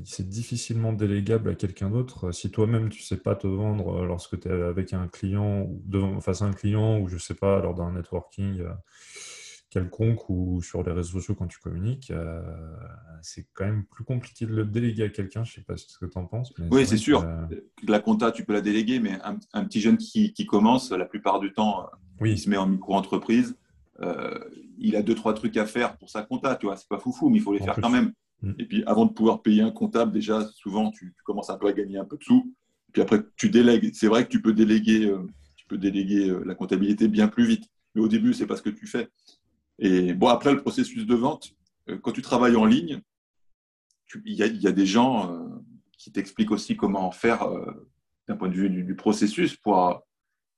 c'est difficilement délégable à quelqu'un d'autre. Si toi-même, tu sais pas te vendre lorsque tu es avec un client, ou face à un client, ou je sais pas, lors d'un networking, quelconque ou sur les réseaux sociaux quand tu communiques, euh, c'est quand même plus compliqué de le déléguer à quelqu'un. Je ne sais pas ce que tu en penses. oui, c'est sûr. La compta, tu peux la déléguer, mais un, petit jeune qui, commence, la plupart du temps, oui. il se met en micro-entreprise. Euh, il a deux, trois trucs à faire pour sa compta. Tu vois, c'est pas foufou, mais il faut les faire quand même. Mm. Et puis, avant de pouvoir payer un comptable, déjà, souvent, tu, commences un peu à gagner un peu de sous. Puis après, tu délègues. C'est vrai que tu peux déléguer, euh, tu peux déléguer la comptabilité bien plus vite. Mais au début, c'est pas ce que tu fais. Et bon, après, le processus de vente, euh, quand tu travailles en ligne, il y, a des gens euh, qui t'expliquent aussi comment faire euh, d'un point de vue du, processus pour,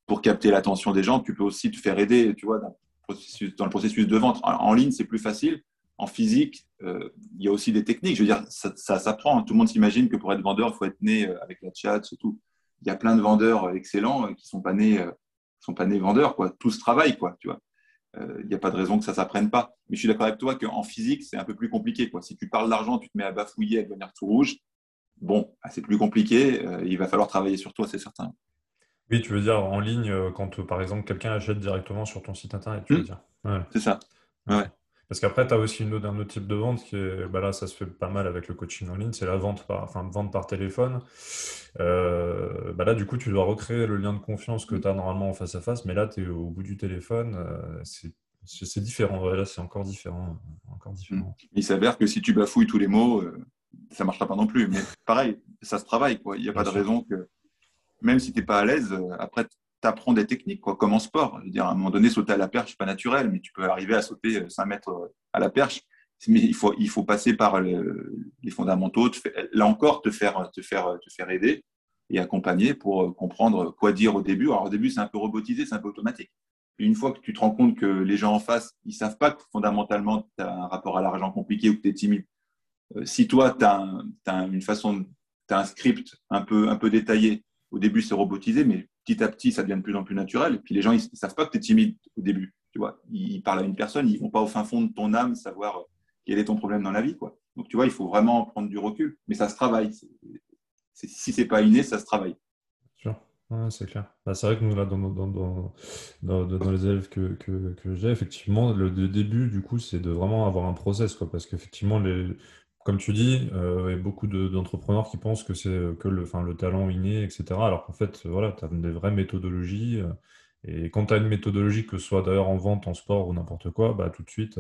pour capter l'attention des gens. Tu peux aussi te faire aider, tu vois, dans le processus, de vente. En, ligne, c'est plus facile. En physique, il y a aussi des techniques. Je veux dire, ça, s'apprend. Tout le monde s'imagine que pour être vendeur, il faut être né avec la chat, c'est tout. Il y a plein de vendeurs excellents qui ne sont pas nés, vendeurs, quoi. Tout se travaille, quoi, tu vois. Il n'y a pas de raison que ça ne s'apprenne pas. Mais je suis d'accord avec toi qu'en physique, c'est un peu plus compliqué. Quoi. Si tu parles d'argent, tu te mets à bafouiller, à devenir tout rouge, bon, bah, c'est plus compliqué. il va falloir travailler sur toi, c'est certain. Oui, tu veux dire en ligne, quand par exemple quelqu'un achète directement sur ton site internet, tu veux mmh. dire. C'est ça. Ouais. Parce qu'après, tu as aussi une autre, un autre type de vente qui est, bah là, ça se fait pas mal avec le coaching en ligne, c'est la vente par, enfin, vente par téléphone. Euh, bah là, du coup, tu dois recréer le lien de confiance que tu as normalement en face à face, mais là, tu es au bout du téléphone, euh, c'est différent. là, c'est encore différent. Encore différent. Il s'avère que si tu bafouilles tous les mots, euh, ça ne marchera pas non plus. Mais pareil, ça se travaille. Quoi. Il n'y a pas de raison que, même si tu n'es pas à l'aise, après, apprends des techniques, quoi, comme en sport. Je veux dire, à un moment donné, sauter à la perche, n'est pas naturel, mais tu peux arriver à sauter 5 mètres euh, à la perche. Mais il faut, il faut passer par les fondamentaux. là encore, te faire, te, faire, te faire aider et accompagner pour euh, comprendre quoi dire au début. Alors, au début, c'est un peu robotisé, c'est un peu automatique. une fois que tu te rends compte que les gens en face, ils savent pas que fondamentalement, tu as un rapport à l'argent compliqué ou que tu es timide. Euh, si toi, tu as, une façon, tu un script un peu, un peu détaillé, au début, c'est robotisé, mais petit à petit, ça devient de plus en plus naturel. Et puis les gens, ils ne savent pas que tu es timide au début. Tu vois, ils parlent à une personne, ils ne vont pas au fin fond de ton âme savoir quel est ton problème dans la vie. Quoi. Donc, tu vois, il faut vraiment prendre du recul. Mais ça se travaille. si ce n'est pas inné, ça se travaille. C'est clair. Bah, c'est vrai que nous, là, dans, les élèves que, j'ai, effectivement, le, début, du coup, c'est de vraiment avoir un process. Quoi, parce qu'effectivement, comme tu dis, euh, il beaucoup d'entrepreneurs qui pensent que c'est euh, que le, enfin, le talent inné, etc. Alors qu'en fait, voilà, tu as des vraies méthodologies. Euh, et quand tu as une méthodologie, que ce soit d'ailleurs en vente, en sport ou n'importe quoi, bah, tout de suite,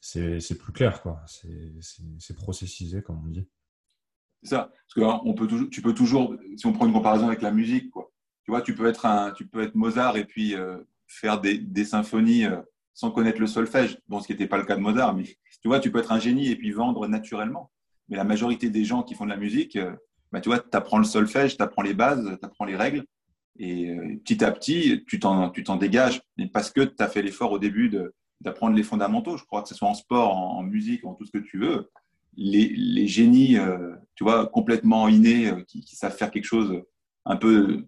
c'est plus clair. C'est processisé, comme on dit. C'est ça. Parce que hein, on peut toujours, tu peux toujours, si on prend une comparaison avec la musique, quoi. Tu vois, tu peux être, un, tu peux être Mozart et puis faire des, des symphonies sans connaître le solfège. Bon, ce qui n'était pas le cas de Mozart, mais tu vois, tu peux être un génie et puis vendre naturellement. Mais la majorité des gens qui font de la musique, euh, bah, tu vois, tu apprends le solfège, tu apprends les bases, tu apprends les règles. Et euh, petit à petit, tu t'en, dégages. Mais parce que tu as fait l'effort au début d'apprendre les fondamentaux. Je crois que ce soit en sport, en, musique, en tout ce que tu veux. Les, génies, euh, tu vois, complètement innés, qui, qui, savent faire quelque chose un peu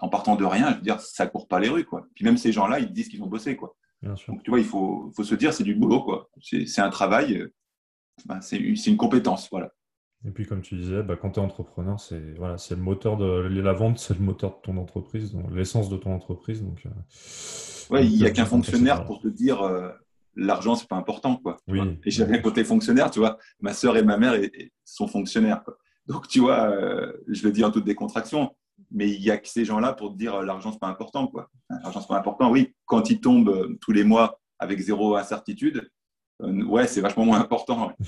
en partant de rien, je veux dire, ça court pas les rues, quoi. Puis même ces gens-là, ils disent qu'ils ont bossé, quoi. Donc, tu vois, il faut, faut se dire, c'est du boulot, quoi. C'est un travail, euh, ben, c'est une compétence, voilà. Et puis, comme tu disais, bah, quand tu es entrepreneur, c'est voilà, le moteur de la vente, c'est le moteur de ton entreprise, l'essence de ton entreprise. Donc, euh, ouais, il n'y a qu'un fonctionnaire pour te dire euh, l'argent, c'est pas important. Quoi, oui. Et j'ai rien côté fonctionnaire, tu vois. Ma sœur et ma mère sont fonctionnaires. Quoi. Donc, tu vois, je le dis en toute décontraction, mais il y a que ces gens-là pour te dire euh, l'argent, c'est pas important. Quoi. L'argent, c'est pas important. Oui, quand ils tombent euh, tous les mois avec zéro incertitude, euh, ouais, c'est vachement moins important.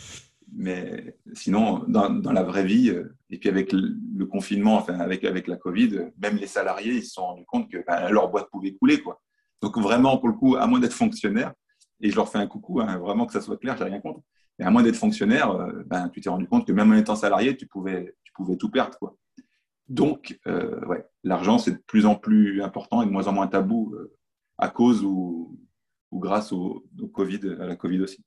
Mais sinon, dans, dans, la vraie vie, et puis avec le, confinement, enfin, avec, avec la Covid, même les salariés, ils se sont rendus compte que ben, leur boîte pouvait couler. Quoi. Donc, vraiment, pour le coup, à moins d'être fonctionnaire, et je leur fais un coucou, hein, vraiment que ça soit clair, j'ai rien contre, mais à moins d'être fonctionnaire, ben, tu t'es rendu compte que même en étant salarié, tu pouvais, tu pouvais tout perdre. Quoi. Donc, euh, ouais, l'argent, c'est de plus en plus important et de moins en moins tabou euh, à cause ou, grâce au, COVID, à la Covid aussi.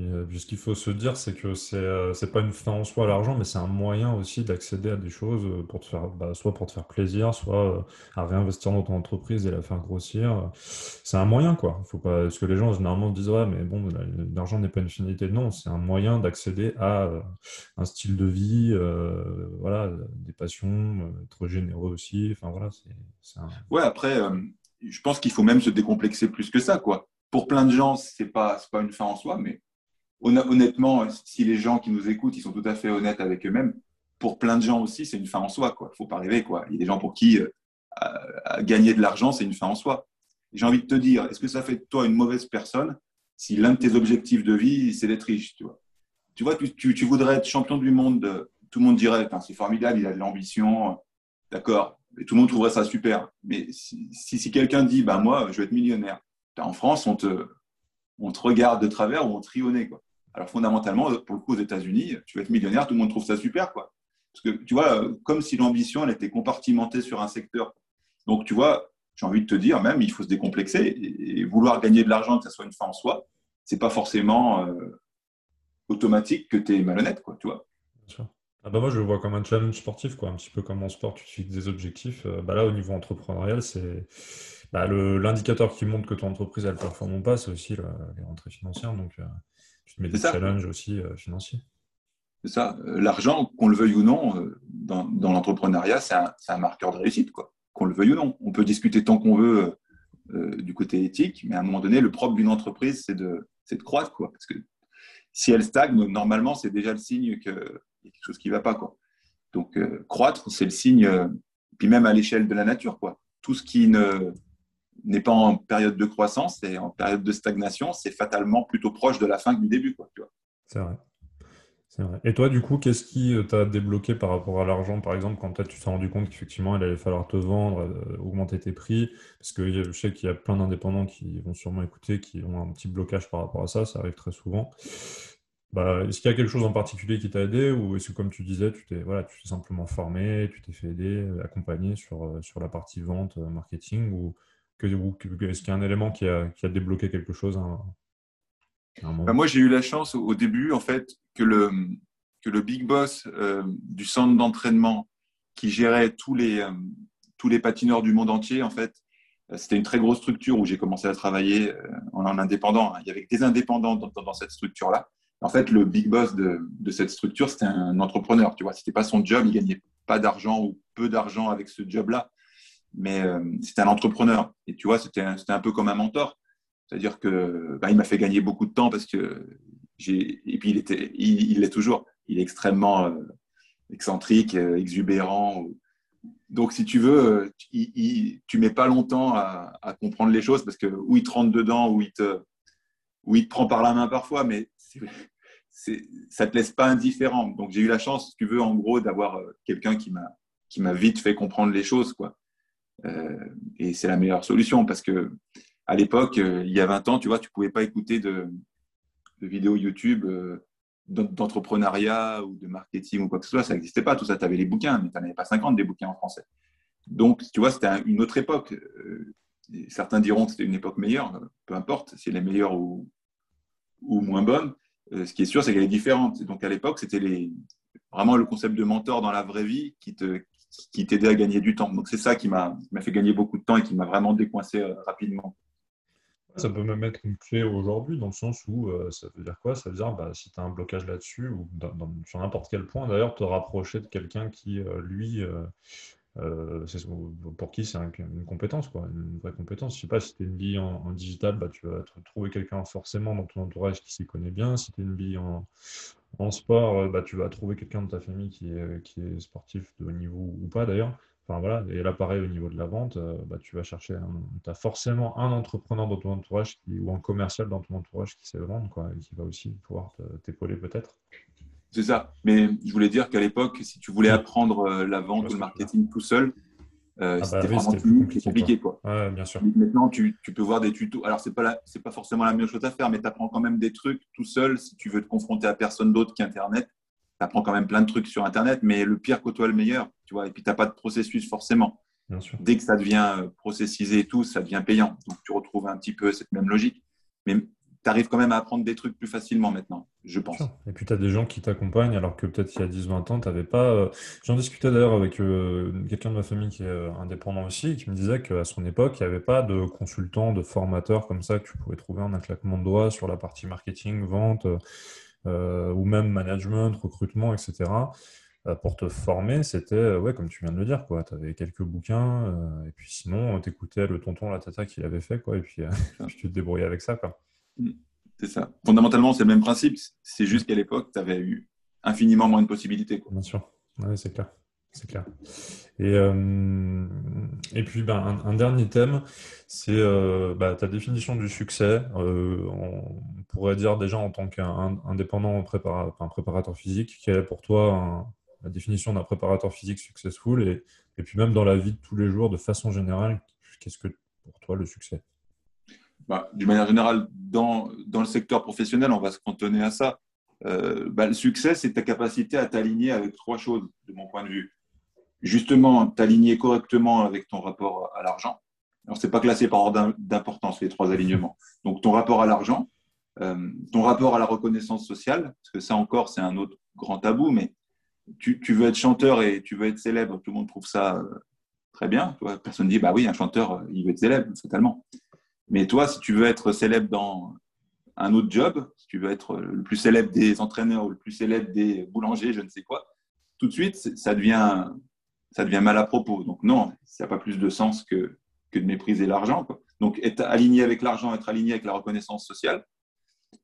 Euh, puis, ce qu'il faut se dire, c'est que c'est n'est euh, pas une fin en soi l'argent, mais c'est un moyen aussi d'accéder à des choses euh, pour te faire, bah, soit pour te faire plaisir, soit à réinvestir dans ton entreprise et la faire grossir. C'est un moyen, quoi. Faut pas, parce que les gens généralement disent ouais, mais bon, l'argent n'est pas une finalité. Non, c'est un moyen d'accéder à un style de vie, voilà, des passions, être généreux aussi. Enfin voilà, c'est. Un... Ouais, après, je pense qu'il faut même se décomplexer plus que ça, quoi. Pour plein de gens, c'est pas, pas une fin en soi, mais honnêtement, si les gens qui nous écoutent, ils sont tout à fait honnêtes avec eux-mêmes, pour plein de gens aussi, c'est une fin en soi. Il ne faut pas rêver. Quoi. Il y a des gens pour qui euh, gagner de l'argent, c'est une fin en soi. J'ai envie de te dire, est-ce que ça fait de toi une mauvaise personne si l'un de tes objectifs de vie, c'est d'être riche tu vois, tu, voudrais être champion du monde, tout le monde dirait, c'est formidable, il a de l'ambition, d'accord, et tout le monde trouverait ça super. Mais si, si, quelqu'un dit, bah, moi, je veux être millionnaire, en France, on te, on te regarde de travers ou on te Quoi. Alors fondamentalement, pour le coup, aux États-Unis, tu vas être millionnaire, tout le monde trouve ça super. Quoi. Parce que tu vois, comme si l'ambition, elle était compartimentée sur un secteur. Donc tu vois, j'ai envie de te dire, même, il faut se décomplexer et, vouloir gagner de l'argent, que ça soit une fin en soi, c'est pas forcément euh, automatique que tu es malhonnête, quoi, tu vois. Ah bah moi, je le vois comme un challenge sportif, quoi. Un petit peu comme en sport, tu te fixes des objectifs. Euh, bah là, au niveau entrepreneurial, c'est bah, l'indicateur qui montre que ton entreprise, elle performe ou pas, c'est aussi les rentrées financières. Donc, euh, tu te mets des challenges aussi euh, financiers. C'est ça. L'argent, qu'on le veuille ou non, dans, l'entrepreneuriat, c'est un, marqueur de réussite, quoi. Qu'on le veuille ou non. On peut discuter tant qu'on veut du côté éthique, mais à un moment donné, le propre d'une entreprise, c'est de, de croître, quoi. Parce que si elle stagne, normalement, c'est déjà le signe que y a quelque chose qui ne va pas. Quoi. Donc, euh, croître, c'est le signe, euh, puis même à l'échelle de la nature. Quoi. Tout ce qui ne, n'est pas en période de croissance et en période de stagnation, c'est fatalement plutôt proche de la fin que du début. C'est vrai. Vrai. Et toi, du coup, qu'est-ce qui euh, t'a débloqué par rapport à l'argent, par exemple, quand tu t'es rendu compte qu'effectivement, il allait falloir te vendre, augmenter tes prix? Parce que je sais qu'il y a plein d'indépendants qui vont sûrement écouter, qui ont un petit blocage par rapport à ça, ça arrive très souvent. Bah, est-ce qu'il y a quelque chose en particulier qui t'a aidé ou est-ce que, comme tu disais, tu t'es voilà, tu t'es simplement formé, tu t'es fait aider, accompagner sur, euh, sur la partie vente, euh, marketing ou, que, est-ce qu'il y a un élément qui a, qui a débloqué quelque chose bah, Moi, j'ai eu la chance au début, en fait, que le, que le big boss euh, du centre d'entraînement qui gérait tous les, tous les patineurs du monde entier, en fait, c'était une très grosse structure où j'ai commencé à travailler en, indépendant. Il y avait des indépendants dans cette structure-là. En fait, le big boss de, cette structure, c'était un entrepreneur. Tu vois, c'était pas son job, il gagnait pas d'argent ou peu d'argent avec ce job-là, mais euh, c'était un entrepreneur. Et tu vois, c'était un, peu comme un mentor. C'est-à-dire que bah, il m'a fait gagner beaucoup de temps parce que j'ai et puis il était, l'est toujours. Il est extrêmement euh, excentrique, euh, exubérant. Donc, si tu veux, tu mets pas longtemps à, comprendre les choses parce que où il te rentre dedans, où il te, il te prend par la main parfois, mais ça te laisse pas indifférent. Donc j'ai eu la chance, si tu veux, en gros, d'avoir euh, quelqu'un qui m'a qui m'a vite fait comprendre les choses, quoi. Euh, et c'est la meilleure solution parce que à l'époque, euh, il y a 20 ans, tu vois, tu pouvais pas écouter de, vidéos YouTube d'entrepreneuriat ou de marketing ou quoi que ce soit, ça n'existait pas. Tout ça, tu avais les bouquins, mais tu n'en avais pas 50 des bouquins en français. Donc, tu vois, c'était une autre époque. certains diront que c'était une époque meilleure, peu importe si elle est meilleure ou, ou moins bonne. Euh, ce qui est sûr, c'est qu'elle est différente. Donc à l'époque, c'était vraiment le concept de mentor dans la vraie vie qui t'aidait à gagner du temps. Donc c'est ça qui m'a fait gagner beaucoup de temps et qui m'a vraiment décoincé euh, rapidement. Ça peut même être une clé aujourd'hui, dans le sens où euh, ça veut dire quoi? Ça veut dire bah, si tu as un blocage là-dessus, ou sur n'importe quel point, d'ailleurs, te rapprocher de quelqu'un qui, lui, pour qui c'est une compétence, quoi, une vraie compétence. Je sais pas, si tu as une vie en, digital, bah, tu vas trouver quelqu'un forcément dans ton entourage qui s'y connaît bien. Si tu as une vie en, sport, euh, bah, tu vas trouver quelqu'un de ta famille qui est, qui est sportif de haut niveau ou pas d'ailleurs. Enfin voilà, et là pareil au niveau de la vente, euh, bah, tu vas chercher, tu as forcément un entrepreneur dans ton entourage qui, ou un commercial dans ton entourage qui sait vendre quoi, et qui va aussi pouvoir t'épauler peut-être. C'est ça. Mais je voulais dire qu'à l'époque, si tu voulais apprendre euh, la vente ou le marketing tout seul, euh, ah bah c'était vraiment compliqué. Quoi. bien sûr. Maintenant, tu, peux voir des tutos. Alors, ce n'est pas, pas forcément la meilleure chose à faire, mais tu apprends quand même des trucs tout seul. Si tu veux te confronter à personne d'autre qu'Internet, tu apprends quand même plein de trucs sur Internet. Mais le pire côtoie le meilleur. Tu vois, et puis, tu n'as pas de processus forcément. Bien sûr. Dès que ça devient euh, processisé et tout, ça devient payant. Donc, tu retrouves un petit peu cette même logique. Mais tu arrives quand même à apprendre des trucs plus facilement maintenant, je pense. Et puis, tu as des gens qui t'accompagnent, alors que peut-être il y a 10-20 ans, tu n'avais pas. Euh, j'en discutais d'ailleurs avec euh, quelqu'un de ma famille qui est euh, indépendant aussi, qui me disait qu'à son époque, il n'y avait pas de consultant, de formateur comme ça que tu pouvais trouver en un claquement de doigts sur la partie marketing, vente, ou même management, recrutement, etc pour te former, c'était, ouais, comme tu viens de le dire, quoi. Tu avais quelques bouquins, et puis sinon, tu écoutais le tonton, la tata qui l'avait fait, quoi, et puis, tu te débrouillais avec ça, quoi. Mm. C'est ça. Fondamentalement, c'est le même principe. C'est juste qu'à l'époque, tu avais eu infiniment moins de possibilités. Bien sûr. C'est clair. C'est clair. Et, euh, et puis, ben, un, dernier thème, c'est euh, bah, ta définition du succès. Euh, on pourrait dire déjà en tant qu'indépendant préparateur, préparateur physique, quelle est pour toi la définition d'un préparateur physique successful et, et puis même dans la vie de tous les jours, de façon générale, qu'est-ce que pour toi le succès? Bah, d'une manière générale, dans, dans, le secteur professionnel, on va se cantonner à ça. Euh, bah, le succès, c'est ta capacité à t'aligner avec trois choses, de mon point de vue. Justement, t'aligner correctement avec ton rapport à l'argent. Alors, ce n'est pas classé par ordre d'importance, les trois alignements. Donc, ton rapport à l'argent, euh, ton rapport à la reconnaissance sociale, parce que ça encore, c'est un autre grand tabou, mais tu, veux être chanteur et tu veux être célèbre, tout le monde trouve ça euh, très bien. Personne Personne dit, bah oui, un chanteur, il veut être célèbre, totalement. Mais toi, si tu veux être célèbre dans un autre job, si tu veux être le plus célèbre des entraîneurs ou le plus célèbre des boulangers, je ne sais quoi, tout de suite, ça devient, ça devient mal à propos. Donc non, ça n'a pas plus de sens que, que de mépriser l'argent. Donc être aligné avec l'argent, être aligné avec la reconnaissance sociale.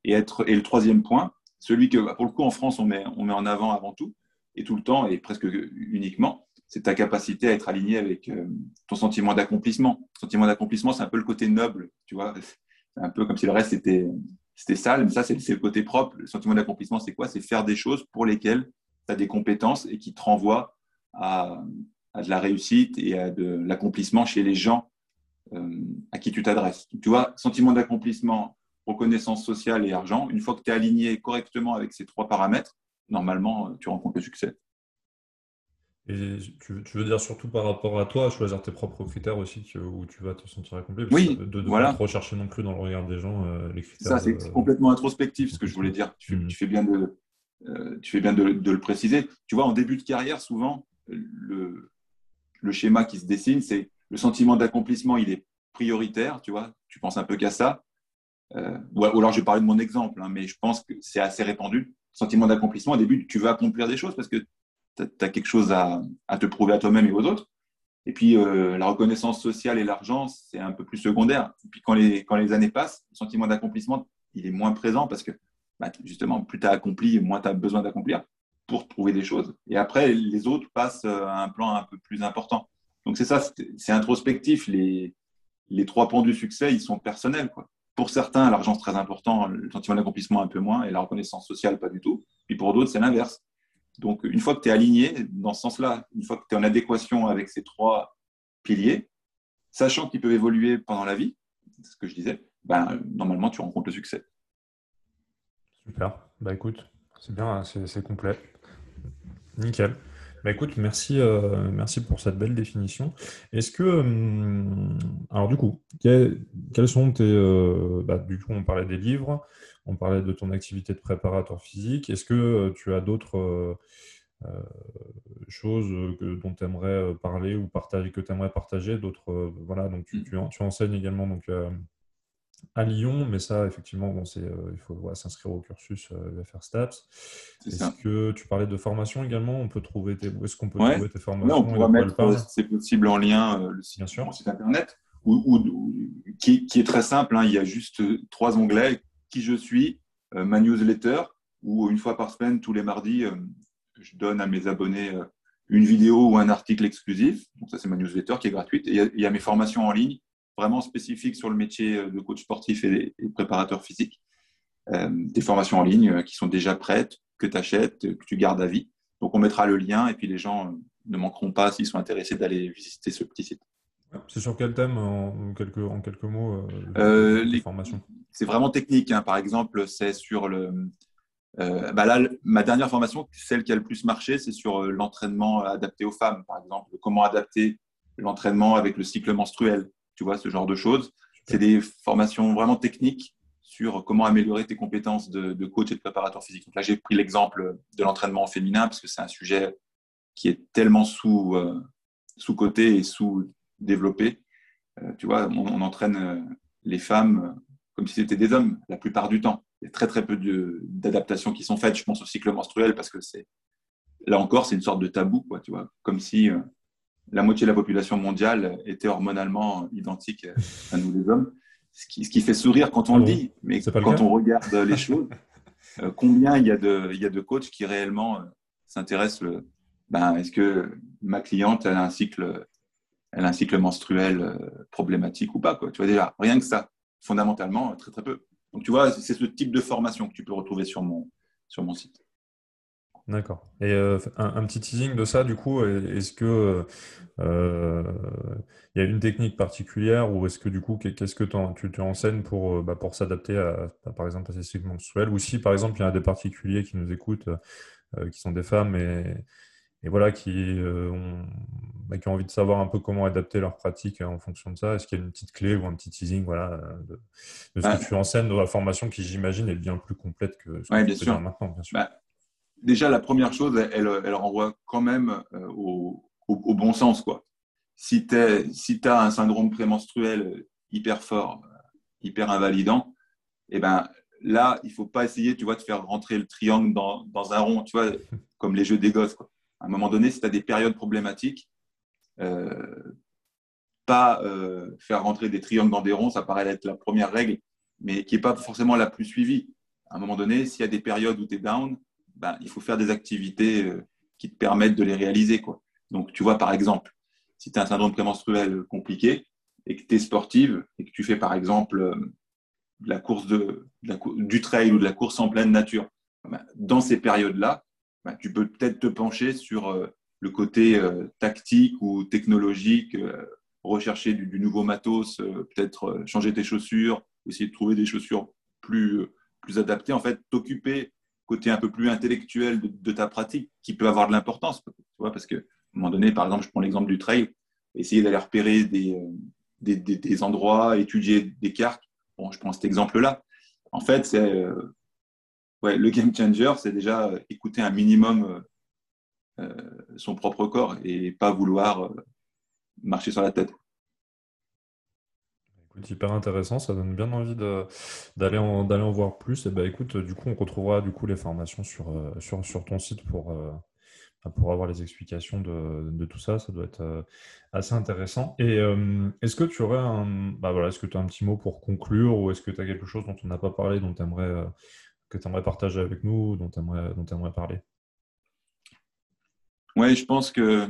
Et, être, et le troisième point, celui que, pour le coup, en France, on met, on met en avant avant tout, et tout le temps, et presque uniquement, c'est ta capacité à être aligné avec euh, ton sentiment d'accomplissement. Sentiment d'accomplissement, c'est un peu le côté noble, tu vois. C'est un peu comme si le reste était, c'était sale, mais ça, c'est le côté propre. Le sentiment d'accomplissement, c'est quoi? C'est faire des choses pour lesquelles tu as des compétences et qui te renvoient à, de la réussite et à de l'accomplissement chez les gens euh, à qui tu t'adresses. Tu vois, sentiment d'accomplissement, reconnaissance sociale et argent, une fois que tu es aligné correctement avec ces trois paramètres, normalement, tu rencontres le succès. Et tu, veux dire surtout par rapport à toi, choisir tes propres critères aussi où tu vas te sentir accompli. Oui, de ne pas rechercher non plus dans le regard des gens euh, les critères. Ça, c'est complètement introspectif ce que je voulais dire. Tu, mm. fais bien, de, euh, tu fais bien de, le préciser. Tu vois, en début de carrière, souvent, le, le schéma qui se dessine, c'est le sentiment d'accomplissement, il est prioritaire. Tu vois, tu penses un peu qu'à ça. Euh, ou alors, je vais parler de mon exemple, hein, mais je pense que c'est assez répandu sentiment d'accomplissement, au début, tu veux accomplir des choses parce que tu as, quelque chose à, te prouver à toi-même et aux autres. Et puis, euh, la reconnaissance sociale et l'argent, c'est un peu plus secondaire. Et puis, quand les, années passent, le sentiment d'accomplissement, il est moins présent parce que, bah, justement, plus tu as accompli, moins tu as besoin d'accomplir pour trouver des choses. Et après, les autres passent à un plan un peu plus important. Donc, c'est ça, c'est introspectif. Les, trois points du succès, ils sont personnels. Quoi. Pour certains, l'argent, c'est très important, le sentiment d'accomplissement un peu moins, et la reconnaissance sociale, pas du tout. Puis pour d'autres, c'est l'inverse. Donc, une fois que tu es aligné dans ce sens-là, une fois que tu es en adéquation avec ces trois piliers, sachant qu'ils peuvent évoluer pendant la vie, c'est ce que je disais, ben, normalement, tu rencontres le succès. Super. Bah écoute, c'est bien, c'est complet. Nickel. Bah écoute, merci, euh, merci pour cette belle définition. Est-ce que, hum, alors du coup, quels sont tes, euh, bah, du coup, on parlait des livres, on parlait de ton activité de préparateur physique. Est-ce que euh, tu as d'autres choses dont tu aimerais parler ou partager, que tu aimerais partager, d'autres, voilà, donc tu, mmh. tu, enseignes également donc à Lyon, mais ça, effectivement, bon, c'est, euh, il faut s'inscrire au cursus euh, faire STAPS. Est-ce que tu parlais de formation également? On peut trouver tes, où est-ce qu'on peut trouver tes formations on pourra mettre, c'est possible, en lien euh, le site, Bien sûr. site internet, ou, qui, est très simple. Hein. il y a juste trois onglets qui je suis, ma newsletter, où une fois par semaine, tous les mardis, je donne à mes abonnés une vidéo ou un article exclusif. Donc ça, c'est ma newsletter qui est gratuite. Et il y, a mes formations en ligne vraiment spécifiques sur le métier euh, de coach sportif et, préparateur physique. Euh, des formations en ligne euh, qui sont déjà prêtes, que tu achètes, que tu gardes à vie. Donc on mettra le lien et puis les gens ne manqueront pas, s'ils sont intéressés, d'aller visiter ce petit site. C'est sur quel thème, en quelques, en quelques mots, les formations C'est vraiment technique. Hein. Par exemple, c'est sur le. bah là, ma dernière formation, celle qui a le plus marché, c'est sur l'entraînement adapté aux femmes, par exemple. Comment adapter l'entraînement avec le cycle menstruel tu vois, ce genre de choses. C'est des formations vraiment techniques sur comment améliorer tes compétences de, coach et de préparateur physique. Donc là, j'ai pris l'exemple de l'entraînement féminin parce que c'est un sujet qui est tellement sous, euh, sous côté et sous-développé. Euh, tu vois, on, entraîne euh, les femmes comme si c'était des hommes la plupart du temps. Il y a très très peu d'adaptations qui sont faites. Je pense au cycle menstruel parce que c'est là encore c'est une sorte de tabou, quoi. Tu vois, comme si la moitié de la population mondiale était hormonalement identique à nous les hommes. Ce qui, ce qui fait sourire quand on le dit, mais quand on regarde les choses, euh, combien il y, a de, il y a de coachs qui réellement euh, s'intéressent le, ben, est-ce que ma cliente elle a un cycle, elle a un cycle menstruel euh, problématique ou pas quoi. Tu vois déjà, rien que ça, fondamentalement, très très peu. Donc tu vois, c'est ce type de formation que tu peux retrouver sur mon, sur mon site. D'accord. Et euh, un, petit teasing de ça, du coup, est-ce que euh, il y a une technique particulière ou est-ce que du coup, qu'est-ce que tu, tu enseignes pour, euh, bah, pour s'adapter à, par exemple, à ces cycles mensuels Ou si, par exemple, il y a des particuliers qui nous écoutent, qui sont des femmes et, et voilà, qui, ont, bah, qui ont envie de savoir un peu comment adapter leur pratique en fonction de ça, est-ce qu'il y a une petite clé ou un petit teasing voilà, de, ce que tu enseignes dans la formation qui, j'imagine, est bien plus complète que ce que tu fais maintenant, bien sûr. Bah, déjà, la première chose, elle, elle renvoie quand même au, au, bon sens. Quoi. Si tu si as un syndrome prémenstruel hyper fort, hyper invalidant, eh ben, là, il faut pas essayer tu vois, de faire rentrer le triangle dans, un rond, tu vois, comme les jeux des gosses. À un moment donné, si tu as des périodes problématiques, euh, pas euh, faire rentrer des triangles dans des ronds, ça paraît être la première règle, mais qui n'est pas forcément la plus suivie. À un moment donné, s'il y a des périodes où tu es down, ben, il faut faire des activités euh, qui te permettent de les réaliser. Donc, tu vois, par exemple, si tu as un syndrome prémenstruel compliqué et que tu es sportive et que tu fais, par exemple, de la course de, du trail ou de la course en pleine nature, ben, dans ces périodes-là, ben, tu peux peut-être te pencher sur le côté tactique ou technologique rechercher du, nouveau matos, euh, peut-être euh, changer tes chaussures, essayer de trouver des chaussures plus, euh, plus adaptées. En fait, t'occuper côté un peu plus intellectuel de, ta pratique qui peut avoir de l'importance. Parce qu'à un moment donné, par exemple, je prends l'exemple du trail, essayer d'aller repérer des, des, des, endroits, étudier des cartes. Bon, je prends cet exemple-là. En fait, c'est ouais, le game changer, c'est déjà écouter un minimum son propre corps et pas vouloir marcher sur la tête. Hyper intéressant, ça donne bien envie d'aller en, en voir plus. Et bah, écoute, du coup, on retrouvera du coup les formations sur, euh, sur, sur ton site pour, euh, pour avoir les explications de, tout ça. Ça doit être euh, assez intéressant. Et est-ce que tu aurais un, bah, voilà, est-ce que tu as un petit mot pour conclure ou est-ce que tu as quelque chose dont on n'a pas parlé, dont aimerais, que tu aimerais partager avec nous, dont tu aimerais, dont aimerais parler? Oui, je pense que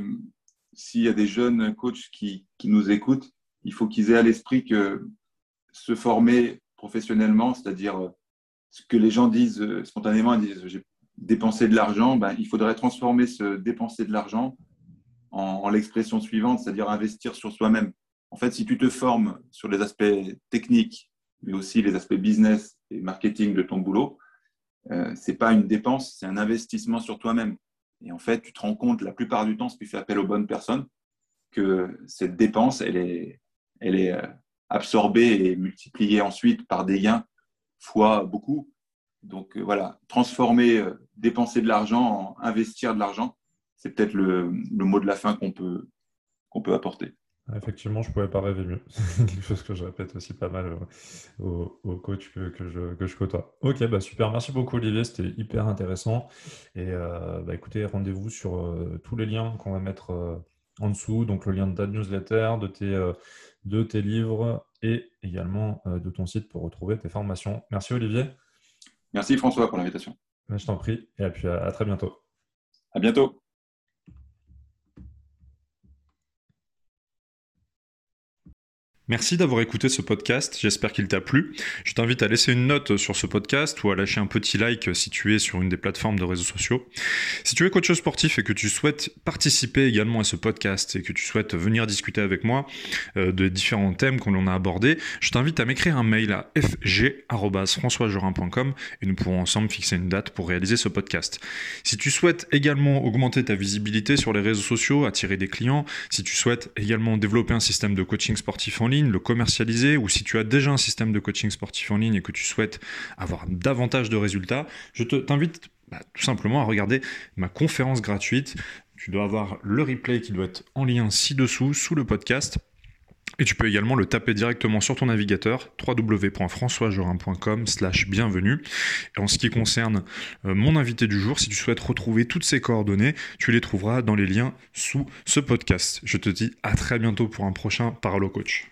s'il y a des jeunes coachs qui, nous écoutent, il faut qu'ils aient à l'esprit que se former professionnellement, c'est-à-dire euh, ce que les gens disent euh, spontanément, ils disent j'ai dépensé de l'argent, ben, il faudrait transformer ce dépenser de l'argent en, l'expression suivante, c'est-à-dire investir sur soi-même. En fait, si tu te formes sur les aspects techniques, mais aussi les aspects business et marketing de ton boulot, euh, ce n'est pas une dépense, c'est un investissement sur toi-même. Et en fait, tu te rends compte la plupart du temps, si tu fais appel aux bonnes personnes, que cette dépense, elle est, elle est euh, absorbée et multipliée ensuite par des gains fois beaucoup. Donc euh, voilà, transformer, euh, dépenser de l'argent en investir de l'argent, c'est peut-être le, mot de la fin qu'on peut, peut apporter. Effectivement, je ne pouvais pas rêver mieux. C'est quelque chose que je répète aussi pas mal aux, coachs que, je, que je côtoie. Ok, bah super. Merci beaucoup, Olivier. C'était hyper intéressant. Et bah, écoutez, rendez-vous sur tous les liens qu'on va mettre en dessous. Donc, le lien de ta newsletter, de tes, de tes livres et également de ton site pour retrouver tes formations. Merci, Olivier. Merci, François, pour l'invitation. Je t'en prie. Et puis à très bientôt. À bientôt. Merci d'avoir écouté ce podcast, j'espère qu'il t'a plu. Je t'invite à laisser une note sur ce podcast ou à lâcher un petit like si tu es sur une des plateformes de réseaux sociaux. Si tu es coach sportif et que tu souhaites participer également à ce podcast et que tu souhaites venir discuter avec moi euh, de différents thèmes qu'on a abordés, je t'invite à m'écrire un mail à fg.françoisjorin.com et nous pourrons ensemble fixer une date pour réaliser ce podcast. Si tu souhaites également augmenter ta visibilité sur les réseaux sociaux, attirer des clients, si tu souhaites également développer un système de coaching sportif en le commercialiser, ou si tu as déjà un système de coaching sportif en ligne et que tu souhaites avoir davantage de résultats, je t'invite bah, tout simplement à regarder ma conférence gratuite. Tu dois avoir le replay qui doit être en lien ci-dessous, sous le podcast. Et tu peux également le taper directement sur ton navigateur www.françoisjorin.com slash bienvenue. Et en ce qui concerne euh, mon invité du jour, si tu souhaites retrouver toutes ces coordonnées, tu les trouveras dans les liens sous ce podcast. Je te dis à très bientôt pour un prochain Paralo Coach.